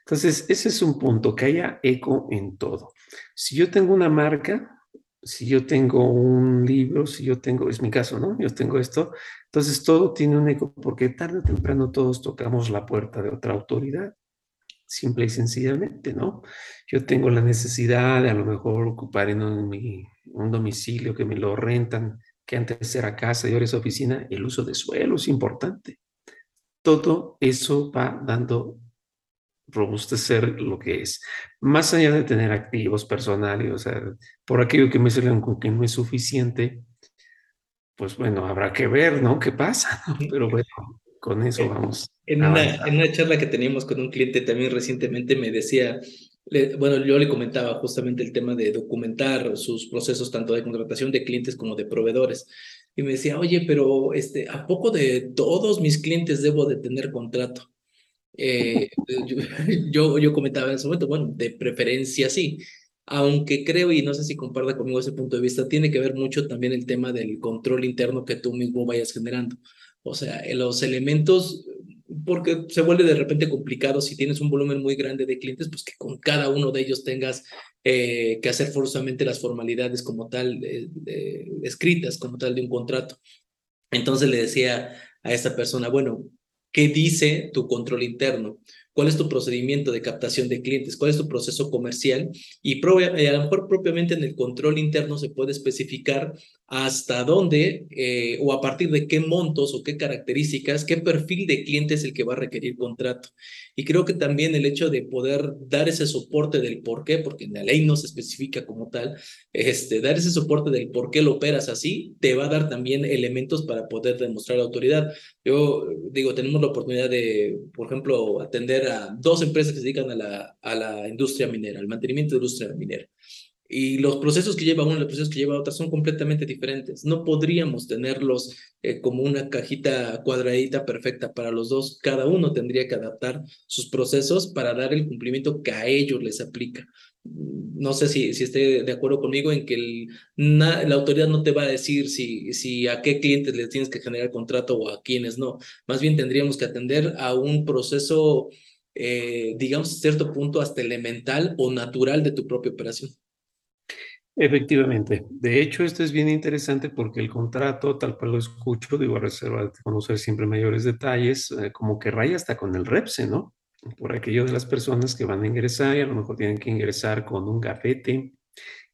Entonces, ese es un punto, que haya eco en todo. Si yo tengo una marca, si yo tengo un libro, si yo tengo, es mi caso, ¿no? Yo tengo esto, entonces todo tiene un eco porque tarde o temprano todos tocamos la puerta de otra autoridad simple y sencillamente, ¿no? Yo tengo la necesidad de a lo mejor ocupar en un, domicilio que me lo rentan, que antes era casa y ahora es oficina, el uso de suelo es importante. Todo eso va dando robustecer lo que es. Más allá de tener activos personales, o sea, por aquello que me salen con que no es suficiente, pues bueno, habrá que ver, ¿no? ¿Qué pasa? Pero bueno, con eso vamos. En una, en una, charla que teníamos con un cliente también recientemente me decía, bueno, yo le comentaba justamente el tema de documentar sus procesos tanto de contratación de clientes como de proveedores. Y me decía, oye, pero este, ¿a poco de todos mis clientes debo de tener contrato? Eh, yo, yo comentaba en ese momento, bueno, de preferencia sí, aunque creo, y no sé si comparta conmigo ese punto de vista, tiene que ver mucho también el tema del control interno que tú mismo vayas generando. O sea, los elementos, porque se vuelve de repente complicado si tienes un volumen muy grande de clientes, pues que con cada uno de ellos tengas eh, que hacer forzosamente las formalidades como tal, escritas como tal de un contrato. Entonces le decía a esta persona, bueno, ¿qué dice tu control interno? cuál es tu procedimiento de captación de clientes, cuál es tu proceso comercial y eh, a lo mejor propiamente en el control interno se puede especificar hasta dónde eh, o a partir de qué montos o qué características, qué perfil de cliente es el que va a requerir contrato. Y creo que también el hecho de poder dar ese soporte del por qué, porque en la ley no se especifica como tal, este, dar ese soporte del por qué lo operas así, te va a dar también elementos para poder demostrar la autoridad. Yo digo, tenemos la oportunidad de, por ejemplo, atender a dos empresas que se dedican a la, a la industria minera, al mantenimiento de la industria minera. Y los procesos que lleva uno y los procesos que lleva otra son completamente diferentes. No podríamos tenerlos eh, como una cajita cuadradita perfecta para los dos. Cada uno tendría que adaptar sus procesos para dar el cumplimiento que a ellos les aplica. No sé si, esté de acuerdo conmigo en que la autoridad no te va a decir si, si a qué clientes les tienes que generar contrato o a quiénes no. Más bien tendríamos que atender a un proceso, eh, digamos, a cierto punto hasta elemental o natural de tu propia operación. Efectivamente. De hecho, esto es bien interesante porque el contrato, tal cual lo escucho, digo, a reserva de conocer siempre mayores detalles, eh, como que raya hasta con el REPSE, ¿no? Por aquello de las personas que van a ingresar y a lo mejor tienen que ingresar con un gafete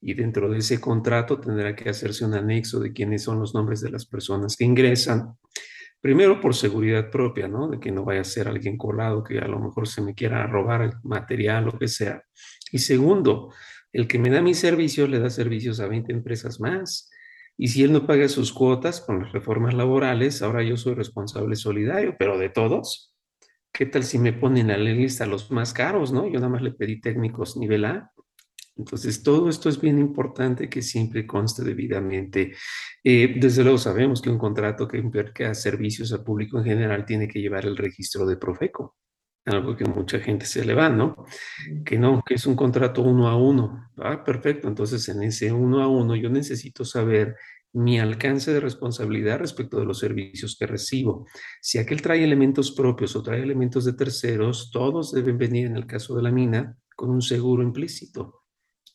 y dentro de ese contrato tendrá que hacerse un anexo de quiénes son los nombres de las personas que ingresan Primero, por seguridad propia, ¿no? De que no vaya a ser alguien colado que a lo mejor se me quiera robar el material, lo que sea. Y segundo, el que me da mis servicios le da servicios a 20 empresas más. Y si él no paga sus cuotas con las reformas laborales, ahora yo soy responsable solidario, pero de todos. ¿Qué tal si me ponen a la lista los más caros, no? Yo nada más le pedí técnicos nivel A. Entonces, todo esto es bien importante que siempre conste debidamente. Eh, desde luego sabemos que un contrato que implica servicios al público en general tiene que llevar el registro de Profeco, algo que mucha gente se le va, ¿no? Que no, que es un contrato uno a uno. Ah, perfecto. Entonces, en ese uno a uno yo necesito saber mi alcance de responsabilidad respecto de los servicios que recibo. Si aquel trae elementos propios o trae elementos de terceros, todos deben venir en el caso de la mina con un seguro implícito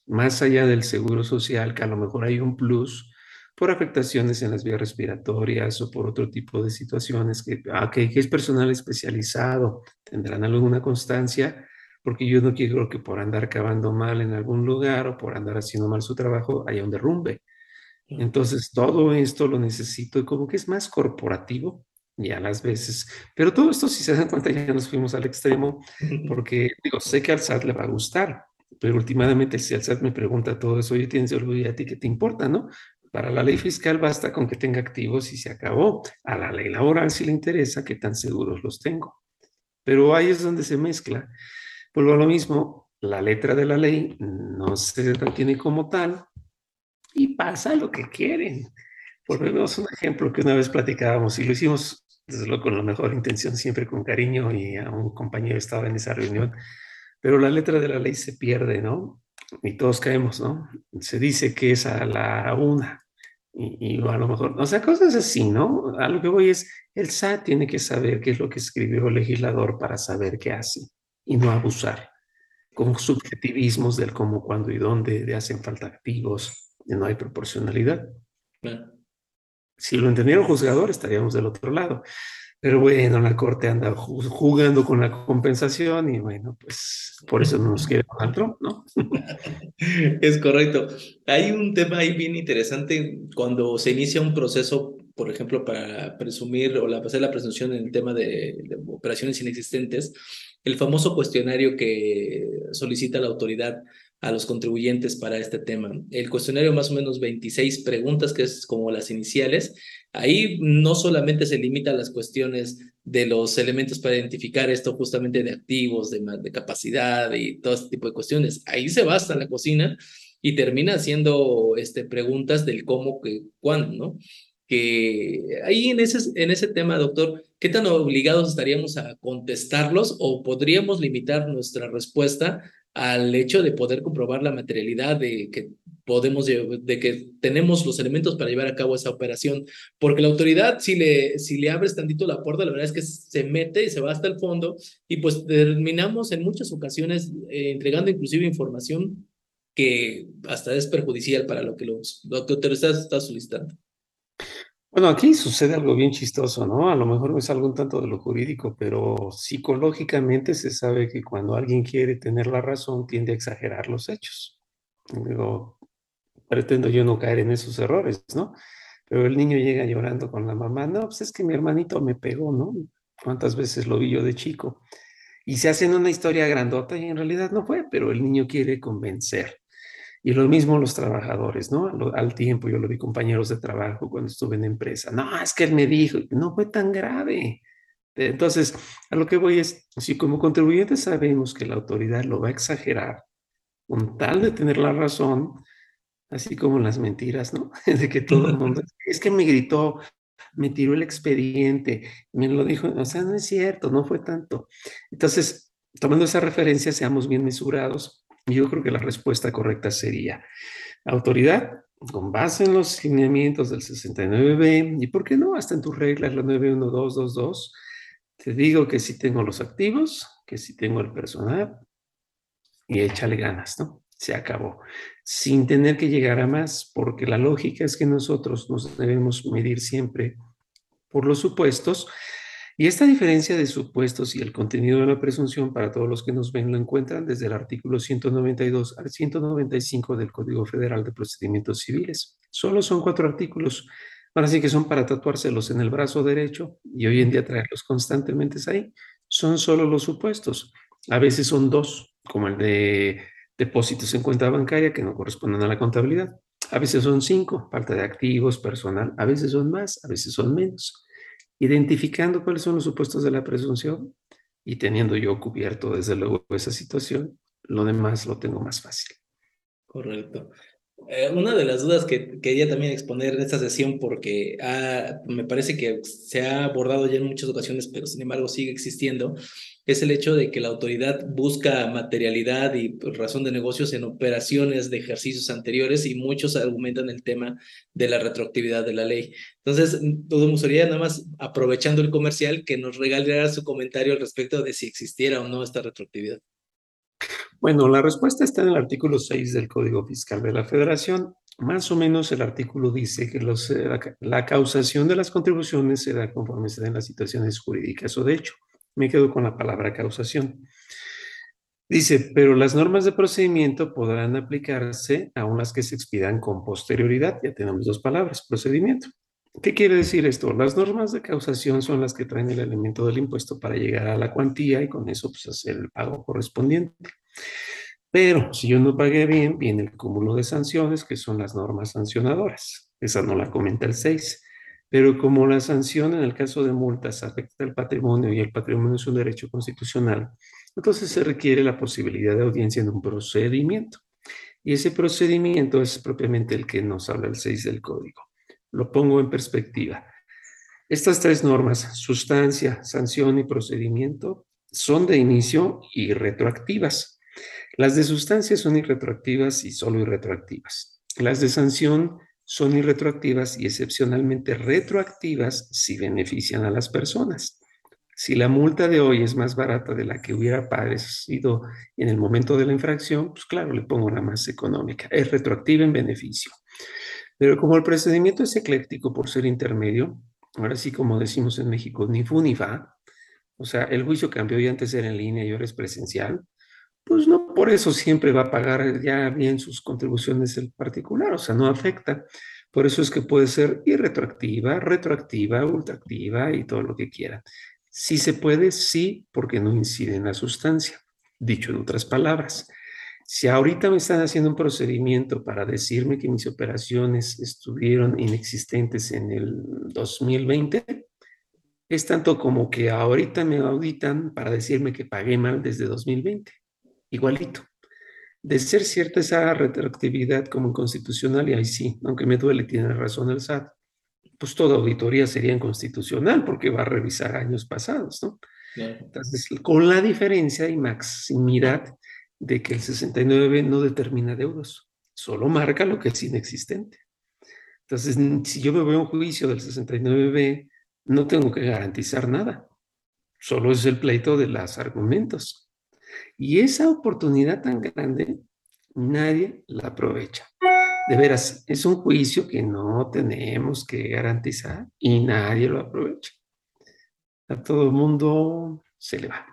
más allá del seguro social, que a lo mejor hay un plus por afectaciones en las vías respiratorias o por otro tipo de situaciones que, ah, que es personal especializado, tendrán alguna constancia, porque yo no quiero que por andar cavando mal en algún lugar o por andar haciendo mal su trabajo haya un derrumbe. Entonces, todo esto lo necesito y como que es más corporativo y a las veces, pero todo esto, si se dan cuenta, ya nos fuimos al extremo, porque digo, sé que al SAT le va a gustar, pero últimamente si el SAT me pregunta todo eso, oye, tienes y a ti qué te importa, ¿no? Para la ley fiscal basta con que tenga activos y se acabó. A la ley laboral sí le interesa qué tan seguros los tengo. Pero ahí es donde se mezcla. Vuelvo a lo mismo, la letra de la ley no se tiene como tal y pasa lo que quieren. Por menos un ejemplo que una vez platicábamos y lo hicimos desde con la mejor intención, siempre con cariño y a un compañero estaba en esa reunión pero la letra de la ley se pierde, ¿no? Y todos caemos, ¿no? Se dice que es a la una, y, a lo mejor, o sea, cosas así, ¿no? A lo que voy es, el SAT tiene que saber qué es lo que escribió el legislador para saber qué hace y no abusar con subjetivismos del cómo, cuándo y dónde, de hacen falta activos, de no hay proporcionalidad. Si lo entendieron juzgador, estaríamos del otro lado. Pero bueno, la corte anda jugando con la compensación y bueno, pues por eso no nos quiere Donald Trump, ¿no? Es correcto. Hay un tema ahí bien interesante cuando se inicia un proceso, por ejemplo, para presumir o hacer la presunción en el tema de operaciones inexistentes, el famoso cuestionario que solicita la autoridad a los contribuyentes para este tema. El cuestionario más o menos 26 preguntas, que es como las iniciales. Ahí no solamente se limita a las cuestiones de los elementos para identificar esto justamente de activos, de, de capacidad y todo este tipo de cuestiones. Ahí se va la cocina y termina haciendo este, preguntas del cómo, que, cuándo, ¿no? Que ahí en ese, en ese tema, doctor, ¿qué tan obligados estaríamos a contestarlos o podríamos limitar nuestra respuesta al hecho de poder comprobar la materialidad de que podemos, de que tenemos los elementos para llevar a cabo esa operación, porque la autoridad, si le, si le abres tantito la puerta, la verdad es que se mete y se va hasta el fondo, y pues terminamos en muchas ocasiones eh, entregando inclusive información que hasta es perjudicial para lo que los, lo que autoridad está solicitando. Bueno, aquí sucede algo bien chistoso, ¿no? A lo mejor no es algo un tanto de lo jurídico, pero psicológicamente se sabe que cuando alguien quiere tener la razón tiende a exagerar los hechos. Digo, pretendo yo no caer en esos errores, ¿no? Pero el niño llega llorando con la mamá, no, pues es que mi hermanito me pegó, ¿no? ¿Cuántas veces lo vi yo de chico? Y se hacen una historia grandota y en realidad no fue, pero el niño quiere convencer. Y lo mismo los trabajadores, ¿no? Al tiempo, yo lo vi compañeros de trabajo cuando estuve en empresa. No, es que él me dijo, no fue tan grave. Entonces, a lo que voy es, si como contribuyentes sabemos que la autoridad lo va a exagerar con tal de tener la razón, así como las mentiras, ¿no? De que todo el mundo, es que me gritó, me tiró el expediente, me lo dijo, o sea, no es cierto, no fue tanto. Entonces, tomando esa referencia, seamos bien mesurados yo creo que la respuesta correcta sería autoridad con base en los lineamientos del 69B y, ¿por qué no? Hasta en tus reglas, la 91222, te digo que si tengo los activos, que si tengo el personal y échale ganas, ¿no? Se acabó. Sin tener que llegar a más, porque la lógica es que nosotros nos debemos medir siempre por los supuestos y esta diferencia de supuestos y el contenido de la presunción para todos los que nos ven lo encuentran desde el artículo 192 al 195 del Código Federal de Procedimientos Civiles. Solo son cuatro artículos, Ahora sí que son para tatuárselos en el brazo derecho y hoy en día traerlos constantemente ahí. Son solo los supuestos. A veces son dos, como el de depósitos en cuenta bancaria que no corresponden a la contabilidad. A veces son cinco, falta de activos, personal. A veces son más, a veces son menos. Identificando cuáles son los supuestos de la presunción y teniendo yo cubierto desde luego esa situación, lo demás lo tengo más fácil. Correcto. Eh, una de las dudas que quería también exponer en esta sesión, porque me parece que se ha abordado ya en muchas ocasiones, pero sin embargo sigue existiendo, es el hecho de que la autoridad busca materialidad y razón de negocios en operaciones de ejercicios anteriores y muchos argumentan el tema de la retroactividad de la ley. Entonces, todo gustaría nada más, aprovechando el comercial, que nos regalara su comentario al respecto de si existiera o no esta retroactividad. Bueno, la respuesta está en el artículo 6 del Código Fiscal de la Federación. Más o menos el artículo dice que eh, la, causación de las contribuciones se da conforme se den las situaciones jurídicas o de hecho. Me quedo con la palabra causación. Dice, pero las normas de procedimiento podrán aplicarse a unas que se expidan con posterioridad. Ya tenemos dos palabras, procedimiento. ¿Qué quiere decir esto? Las normas de causación son las que traen el elemento del impuesto para llegar a la cuantía y con eso pues, hacer el pago correspondiente. Pero si yo no pagué bien, viene el cúmulo de sanciones, que son las normas sancionadoras. Esa no la comenta el 6. Pero como la sanción en el caso de multas afecta el patrimonio y el patrimonio es un derecho constitucional, entonces se requiere la posibilidad de audiencia en un procedimiento. Y ese procedimiento es propiamente el que nos habla el 6 del código. Lo pongo en perspectiva. Estas tres normas, sustancia, sanción y procedimiento, son de inicio y retroactivas. Las de sustancia son irretroactivas y solo irretroactivas. Las de sanción son irretroactivas y excepcionalmente retroactivas si benefician a las personas. Si la multa de hoy es más barata de la que hubiera padecido en el momento de la infracción, pues claro, le pongo una más económica. Es retroactiva en beneficio. Pero como el procedimiento es ecléctico por ser intermedio, ahora sí como decimos en México, ni fu ni fa, o sea, el juicio cambió y antes era en línea y ahora es presencial, pues no por eso siempre va a pagar ya bien sus contribuciones el particular, o sea, no afecta. Por eso es que puede ser irretroactiva, retroactiva, ultraactiva y todo lo que quiera. Si se puede, sí, porque no incide en la sustancia. Dicho en otras palabras, si ahorita me están haciendo un procedimiento para decirme que mis operaciones estuvieron inexistentes en el 2020, es tanto como que ahorita me auditan para decirme que pagué mal desde 2020 igualito. De ser cierta esa retroactividad como inconstitucional, y ahí sí, aunque me duele, tiene razón el SAT, pues toda auditoría sería inconstitucional porque va a revisar años pasados, ¿no? Entonces, con la diferencia y maximidad de que el 69 no determina deudos, solo marca lo que es inexistente. Entonces, si yo me veo un juicio del 69B, no tengo que garantizar nada, solo es el pleito de los argumentos. Y esa oportunidad tan grande, nadie la aprovecha. De veras, es un juicio que no tenemos que garantizar y nadie lo aprovecha. A todo el mundo se le va.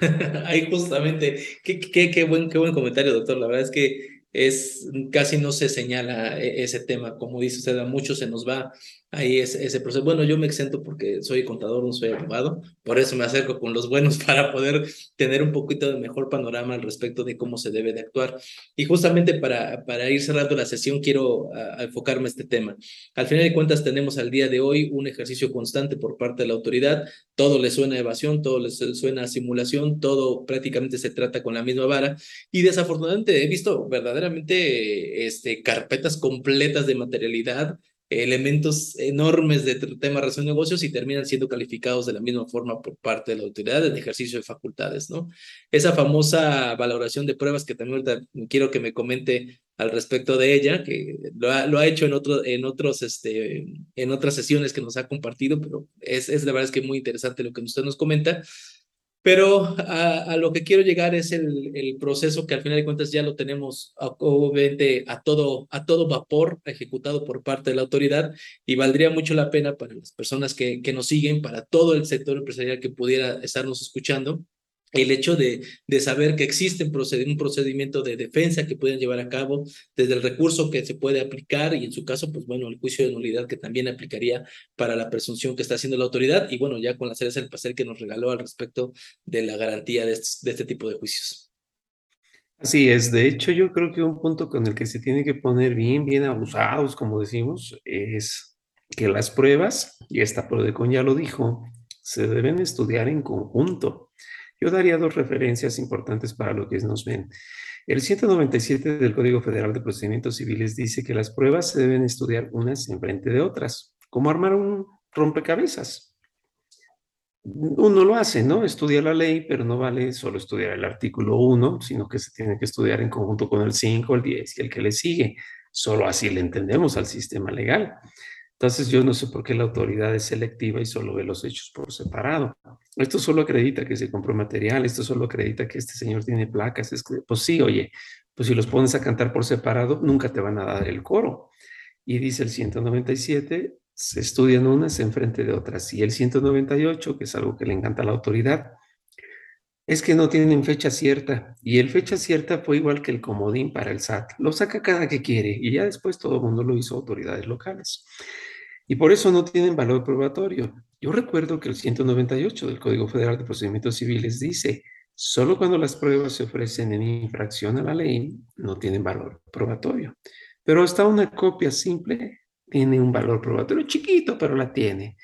Ahí justamente, qué, qué, qué, buen, qué buen comentario, doctor. La verdad es que es, casi no se señala e, ese tema. Como dice usted, a muchos se nos va ahí es ese proceso. Bueno, yo me exento porque soy contador, no soy abogado, por eso me acerco con los buenos para poder tener un poquito de mejor panorama al respecto de cómo se debe de actuar. Y justamente para, para ir cerrando la sesión, quiero enfocarme a este tema. Al final de cuentas, tenemos al día de hoy un ejercicio constante por parte de la autoridad. Todo le suena a evasión, todo le suena a simulación, todo prácticamente se trata con la misma vara. Y desafortunadamente he visto verdaderamente este, carpetas completas de materialidad elementos enormes de tema relación de negocios y terminan siendo calificados de la misma forma por parte de la autoridad en ejercicio de facultades, ¿no? Esa famosa valoración de pruebas que también quiero que me comente al respecto de ella, que lo ha, lo ha hecho en, otro, en, otros, este, en otras sesiones que nos ha compartido, pero es, es la verdad es que muy interesante lo que usted nos comenta. Pero a, lo que quiero llegar es el, el, proceso que al final de cuentas ya lo tenemos obviamente a todo, a todo vapor ejecutado por parte de la autoridad y valdría mucho la pena para las personas que, que nos siguen, para todo el sector empresarial que pudiera estarnos escuchando, el hecho de, de saber que existe un procedimiento de defensa que pueden llevar a cabo desde el recurso que se puede aplicar y en su caso, pues bueno, el juicio de nulidad que también aplicaría para la presunción que está haciendo la autoridad y bueno, ya con la cereza del pastel que nos regaló al respecto de la garantía de, este tipo de juicios. Así es, de hecho yo creo que un punto con el que se tiene que poner bien, bien abusados, como decimos, es que las pruebas, y esta PRODECON ya lo dijo, se deben estudiar en conjunto. Yo daría dos referencias importantes para lo que nos ven. El 197 del Código Federal de Procedimientos Civiles dice que las pruebas se deben estudiar unas en frente de otras, como armar un rompecabezas. Uno lo hace, ¿no? Estudia la ley, pero no vale solo estudiar el artículo 1, sino que se tiene que estudiar en conjunto con el 5, el 10 y el que le sigue. Solo así le entendemos al sistema legal. Entonces yo no sé por qué la autoridad es selectiva y solo ve los hechos por separado. Esto solo acredita que se compró material, esto solo acredita que este señor tiene placas. Pues sí, oye, pues si los pones a cantar por separado, nunca te van a dar el coro. Y dice el 197, se estudian unas en frente de otras. Y el 198, que es algo que le encanta a la autoridad, es que no tienen fecha cierta. Y el fecha cierta fue igual que el comodín para el SAT. Lo saca cada que quiere y ya después todo el mundo lo hizo autoridades locales y por eso no tienen valor probatorio. Yo recuerdo que el 198 del Código Federal de Procedimientos Civiles dice, solo cuando las pruebas se ofrecen en infracción a la ley, no tienen valor probatorio. Pero hasta una copia simple tiene un valor probatorio chiquito, pero la tiene.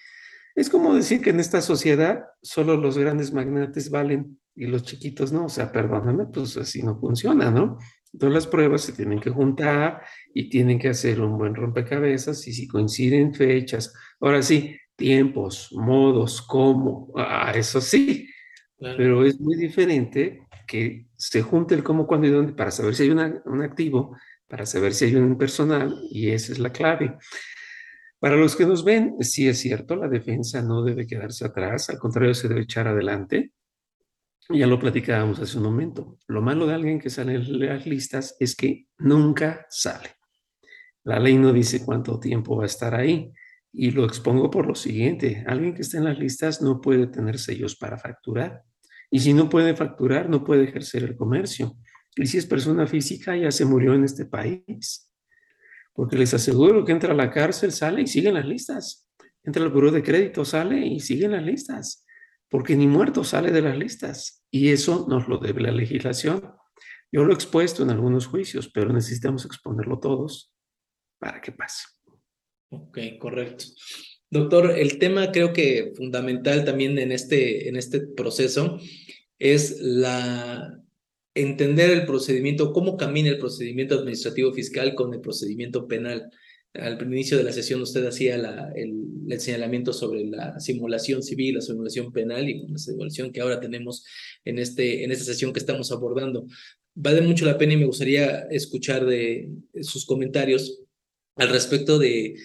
Es como decir que en esta sociedad solo los grandes magnates valen y los chiquitos no. O sea, perdóname, pues así no funciona, ¿no? Todas las pruebas se tienen que juntar y tienen que hacer un buen rompecabezas y si coinciden fechas, ahora sí, tiempos, modos, cómo, ah, eso sí, pero es muy diferente que se junte el cómo, cuándo y dónde para saber si hay un activo, para saber si hay un personal y esa es la clave. Para los que nos ven, sí es cierto, la defensa no debe quedarse atrás, al contrario, se debe echar adelante. Ya lo platicábamos hace un momento. Lo malo de alguien que sale en las listas es que nunca sale. La ley no dice cuánto tiempo va a estar ahí. Y lo expongo por lo siguiente. Alguien que está en las listas no puede tener sellos para facturar. Y si no puede facturar, no puede ejercer el comercio. Y si es persona física, ya se murió en este país. Porque les aseguro que entra a la cárcel, sale y sigue en las listas. Entra al buró de crédito, sale y sigue en las listas porque ni muerto sale de las listas y eso nos lo debe la legislación. Yo lo he expuesto en algunos juicios, pero necesitamos exponerlo todos para que pase. Ok, correcto. Doctor, el tema creo que fundamental también en este, en este proceso es la entender el procedimiento, cómo camina el procedimiento administrativo fiscal con el procedimiento penal al inicio de la sesión usted hacía la, el, señalamiento sobre la simulación civil, la simulación penal y la simulación que ahora tenemos en, este, en esta sesión que estamos abordando. Vale mucho la pena y me gustaría escuchar de sus comentarios al respecto de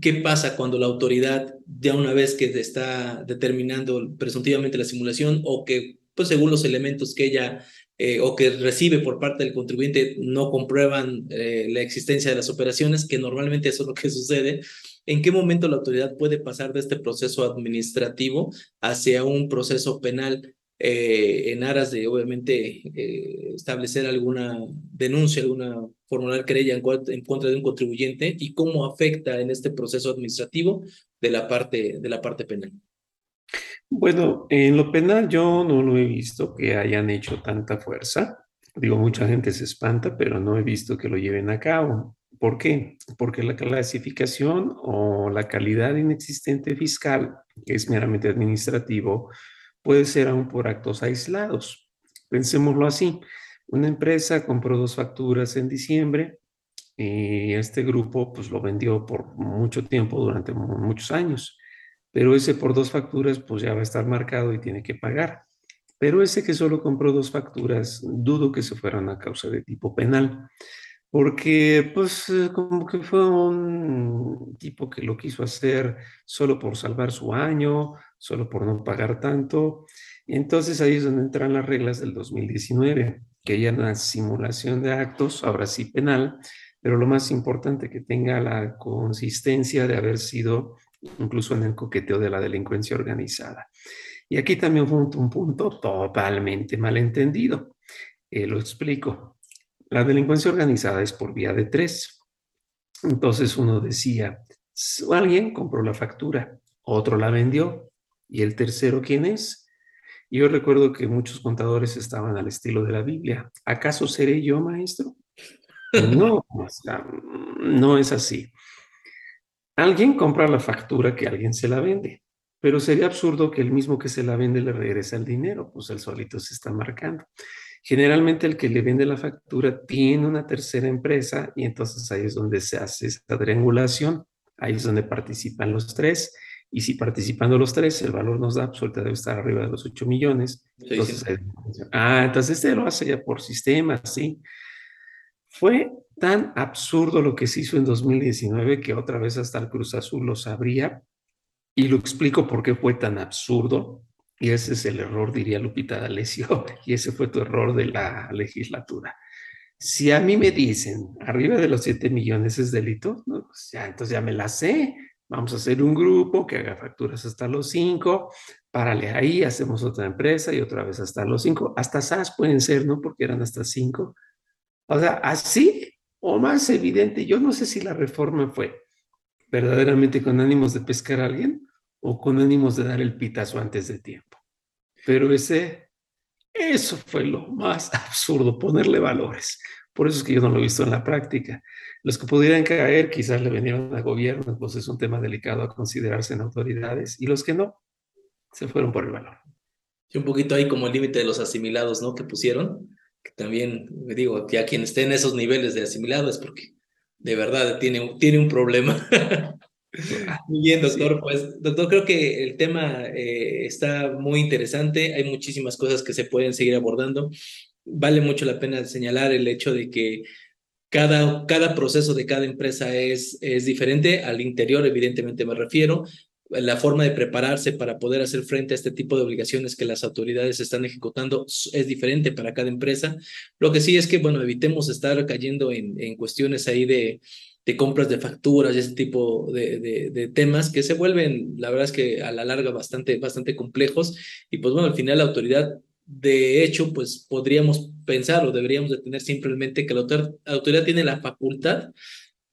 qué pasa cuando la autoridad, ya una vez que está determinando presuntivamente la simulación o que, pues según los elementos que ella eh, o que recibe por parte del contribuyente no comprueban eh, la existencia de las operaciones, que normalmente eso es lo que sucede, ¿en qué momento la autoridad puede pasar de este proceso administrativo hacia un proceso penal eh, en aras de, obviamente, establecer alguna denuncia, alguna formular querella en, en contra de un contribuyente y cómo afecta en este proceso administrativo de la parte, de la parte penal? Bueno, en lo penal yo no lo he visto que hayan hecho tanta fuerza. Digo, mucha gente se espanta, pero no he visto que lo lleven a cabo. ¿Por qué? Porque la clasificación o la calidad inexistente fiscal, que es meramente administrativo, puede ser aún por actos aislados. Pensémoslo así. Una empresa compró dos facturas en diciembre y este grupo pues lo vendió por mucho tiempo, durante muchos años pero ese por dos facturas pues ya va a estar marcado y tiene que pagar. Pero ese que solo compró dos facturas, dudo que se fueran a causa de tipo penal, porque pues eh, como que fue un tipo que lo quiso hacer solo por salvar su año, solo por no pagar tanto. entonces ahí es donde entran las reglas del 2019, que ya una simulación de actos, ahora sí penal, pero lo más importante que tenga la consistencia de haber sido incluso en el coqueteo de la delincuencia organizada. Y aquí también fue un, punto totalmente malentendido. Eh, lo explico. La delincuencia organizada es por vía de tres. Entonces uno decía, alguien compró la factura, otro la vendió, y el tercero, ¿quién es? yo recuerdo que muchos contadores estaban al estilo de la Biblia. ¿Acaso seré yo, maestro? No, no es así. Alguien compra la factura que alguien se la vende, pero sería absurdo que el mismo que se la vende le regrese el dinero, pues el solito se está marcando. Generalmente el que le vende la factura tiene una tercera empresa y entonces ahí es donde se hace esta triangulación, ahí es donde participan los tres y si participando los tres el valor nos da, pues debe estar arriba de los 8 millones. entonces, ah, entonces este lo hace ya por sistema, sí. Fue tan absurdo lo que se hizo en 2019 que otra vez hasta el Cruz Azul lo sabría y lo explico por qué fue tan absurdo. Y ese es el error, diría Lupita D'Alessio, y ese fue tu error de la legislatura. Si a mí me dicen arriba de los 7 millones es delito, no, pues ya, entonces ya me la sé. Vamos a hacer un grupo que haga facturas hasta los 5, párale ahí, hacemos otra empresa y otra vez hasta los 5. Hasta SAS pueden ser, ¿no? Porque eran hasta 5. O sea, así o más evidente, yo no sé si la reforma fue verdaderamente con ánimos de pescar a alguien o con ánimos de dar el pitazo antes de tiempo. Pero ese, eso fue lo más absurdo, ponerle valores. Por eso es que yo no lo he visto en la práctica. Los que pudieran caer quizás le vinieron al gobierno, pues es un tema delicado a considerarse en autoridades, y los que no, se fueron por el valor. Y un poquito ahí como el límite de los asimilados, ¿no? Que pusieron que también, me digo, que a quien esté en esos niveles de asimilado es porque de verdad tiene, tiene un problema. Muy bien, doctor. Pues, doctor, creo que el tema eh, está muy interesante. Hay muchísimas cosas que se pueden seguir abordando. Vale mucho la pena señalar el hecho de que cada, cada proceso de cada empresa es, es diferente. Al interior, evidentemente me refiero, la forma de prepararse para poder hacer frente a este tipo de obligaciones que las autoridades están ejecutando es diferente para cada empresa. Lo que sí es que, bueno, evitemos estar cayendo en, en cuestiones ahí de, de compras de facturas y ese tipo de, de, temas que se vuelven, la verdad es que a la larga bastante, bastante complejos. Y pues bueno, al final la autoridad, de hecho, pues podríamos pensar o deberíamos de tener simplemente que la autoridad tiene la facultad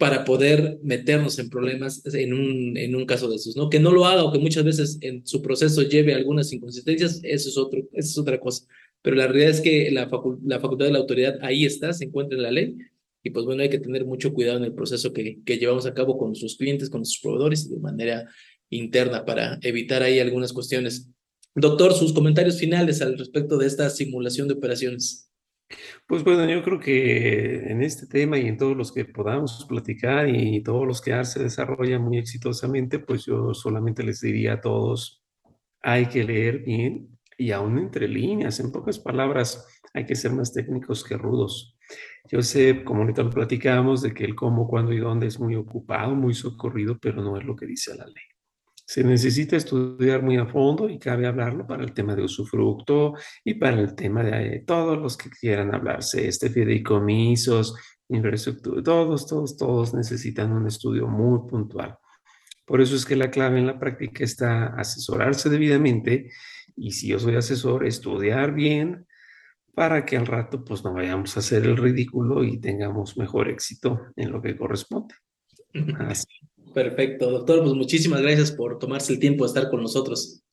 para poder meternos en problemas en un, en un caso de esos, ¿no? Que no lo haga o que muchas veces en su proceso lleve algunas inconsistencias, eso es, otro, eso es otra cosa. Pero la realidad es que la, la facultad de la autoridad ahí está, se encuentra en la ley, y pues bueno, hay que tener mucho cuidado en el proceso que, que llevamos a cabo con nuestros clientes, con nuestros proveedores y de manera interna para evitar ahí algunas cuestiones. Doctor, sus comentarios finales al respecto de esta simulación de operaciones. Pues bueno, yo creo que en este tema y en todos los que podamos platicar y todos los que se desarrollan muy exitosamente, pues yo solamente les diría a todos, hay que leer bien y aún entre líneas, en pocas palabras, hay que ser más técnicos que rudos. Yo sé, como ahorita lo platicamos, de que el cómo, cuándo y dónde es muy ocupado, muy socorrido, pero no es lo que dice la ley. Se necesita estudiar muy a fondo y cabe hablarlo para el tema de usufructo y para el tema de todos los que quieran hablarse, este fideicomisos, infraestructura, todos, todos, todos necesitan un estudio muy puntual. Por eso es que la clave en la práctica está asesorarse debidamente y si yo soy asesor, estudiar bien para que al rato pues no vayamos a hacer el ridículo y tengamos mejor éxito en lo que corresponde. Así. Perfecto, doctor. Pues muchísimas gracias por tomarse el tiempo de estar con nosotros.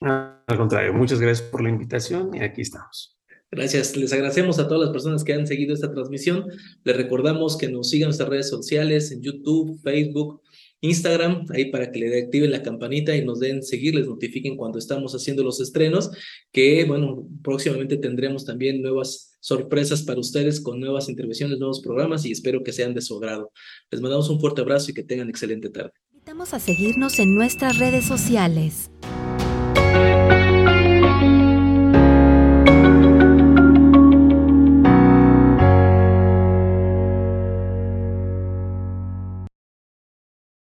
Al contrario, muchas gracias por la invitación y aquí estamos. Gracias. Les agradecemos a todas las personas que han seguido esta transmisión. Les recordamos que nos sigan en nuestras redes sociales, en YouTube, Facebook, Instagram, ahí para que le activen la campanita y nos den seguir, les notifiquen cuando estamos haciendo los estrenos, que bueno, próximamente tendremos también nuevas sorpresas para ustedes con nuevas intervenciones, nuevos programas y espero que sean de su agrado. Les mandamos un fuerte abrazo y que tengan excelente tarde. Invitamos a seguirnos en nuestras redes sociales.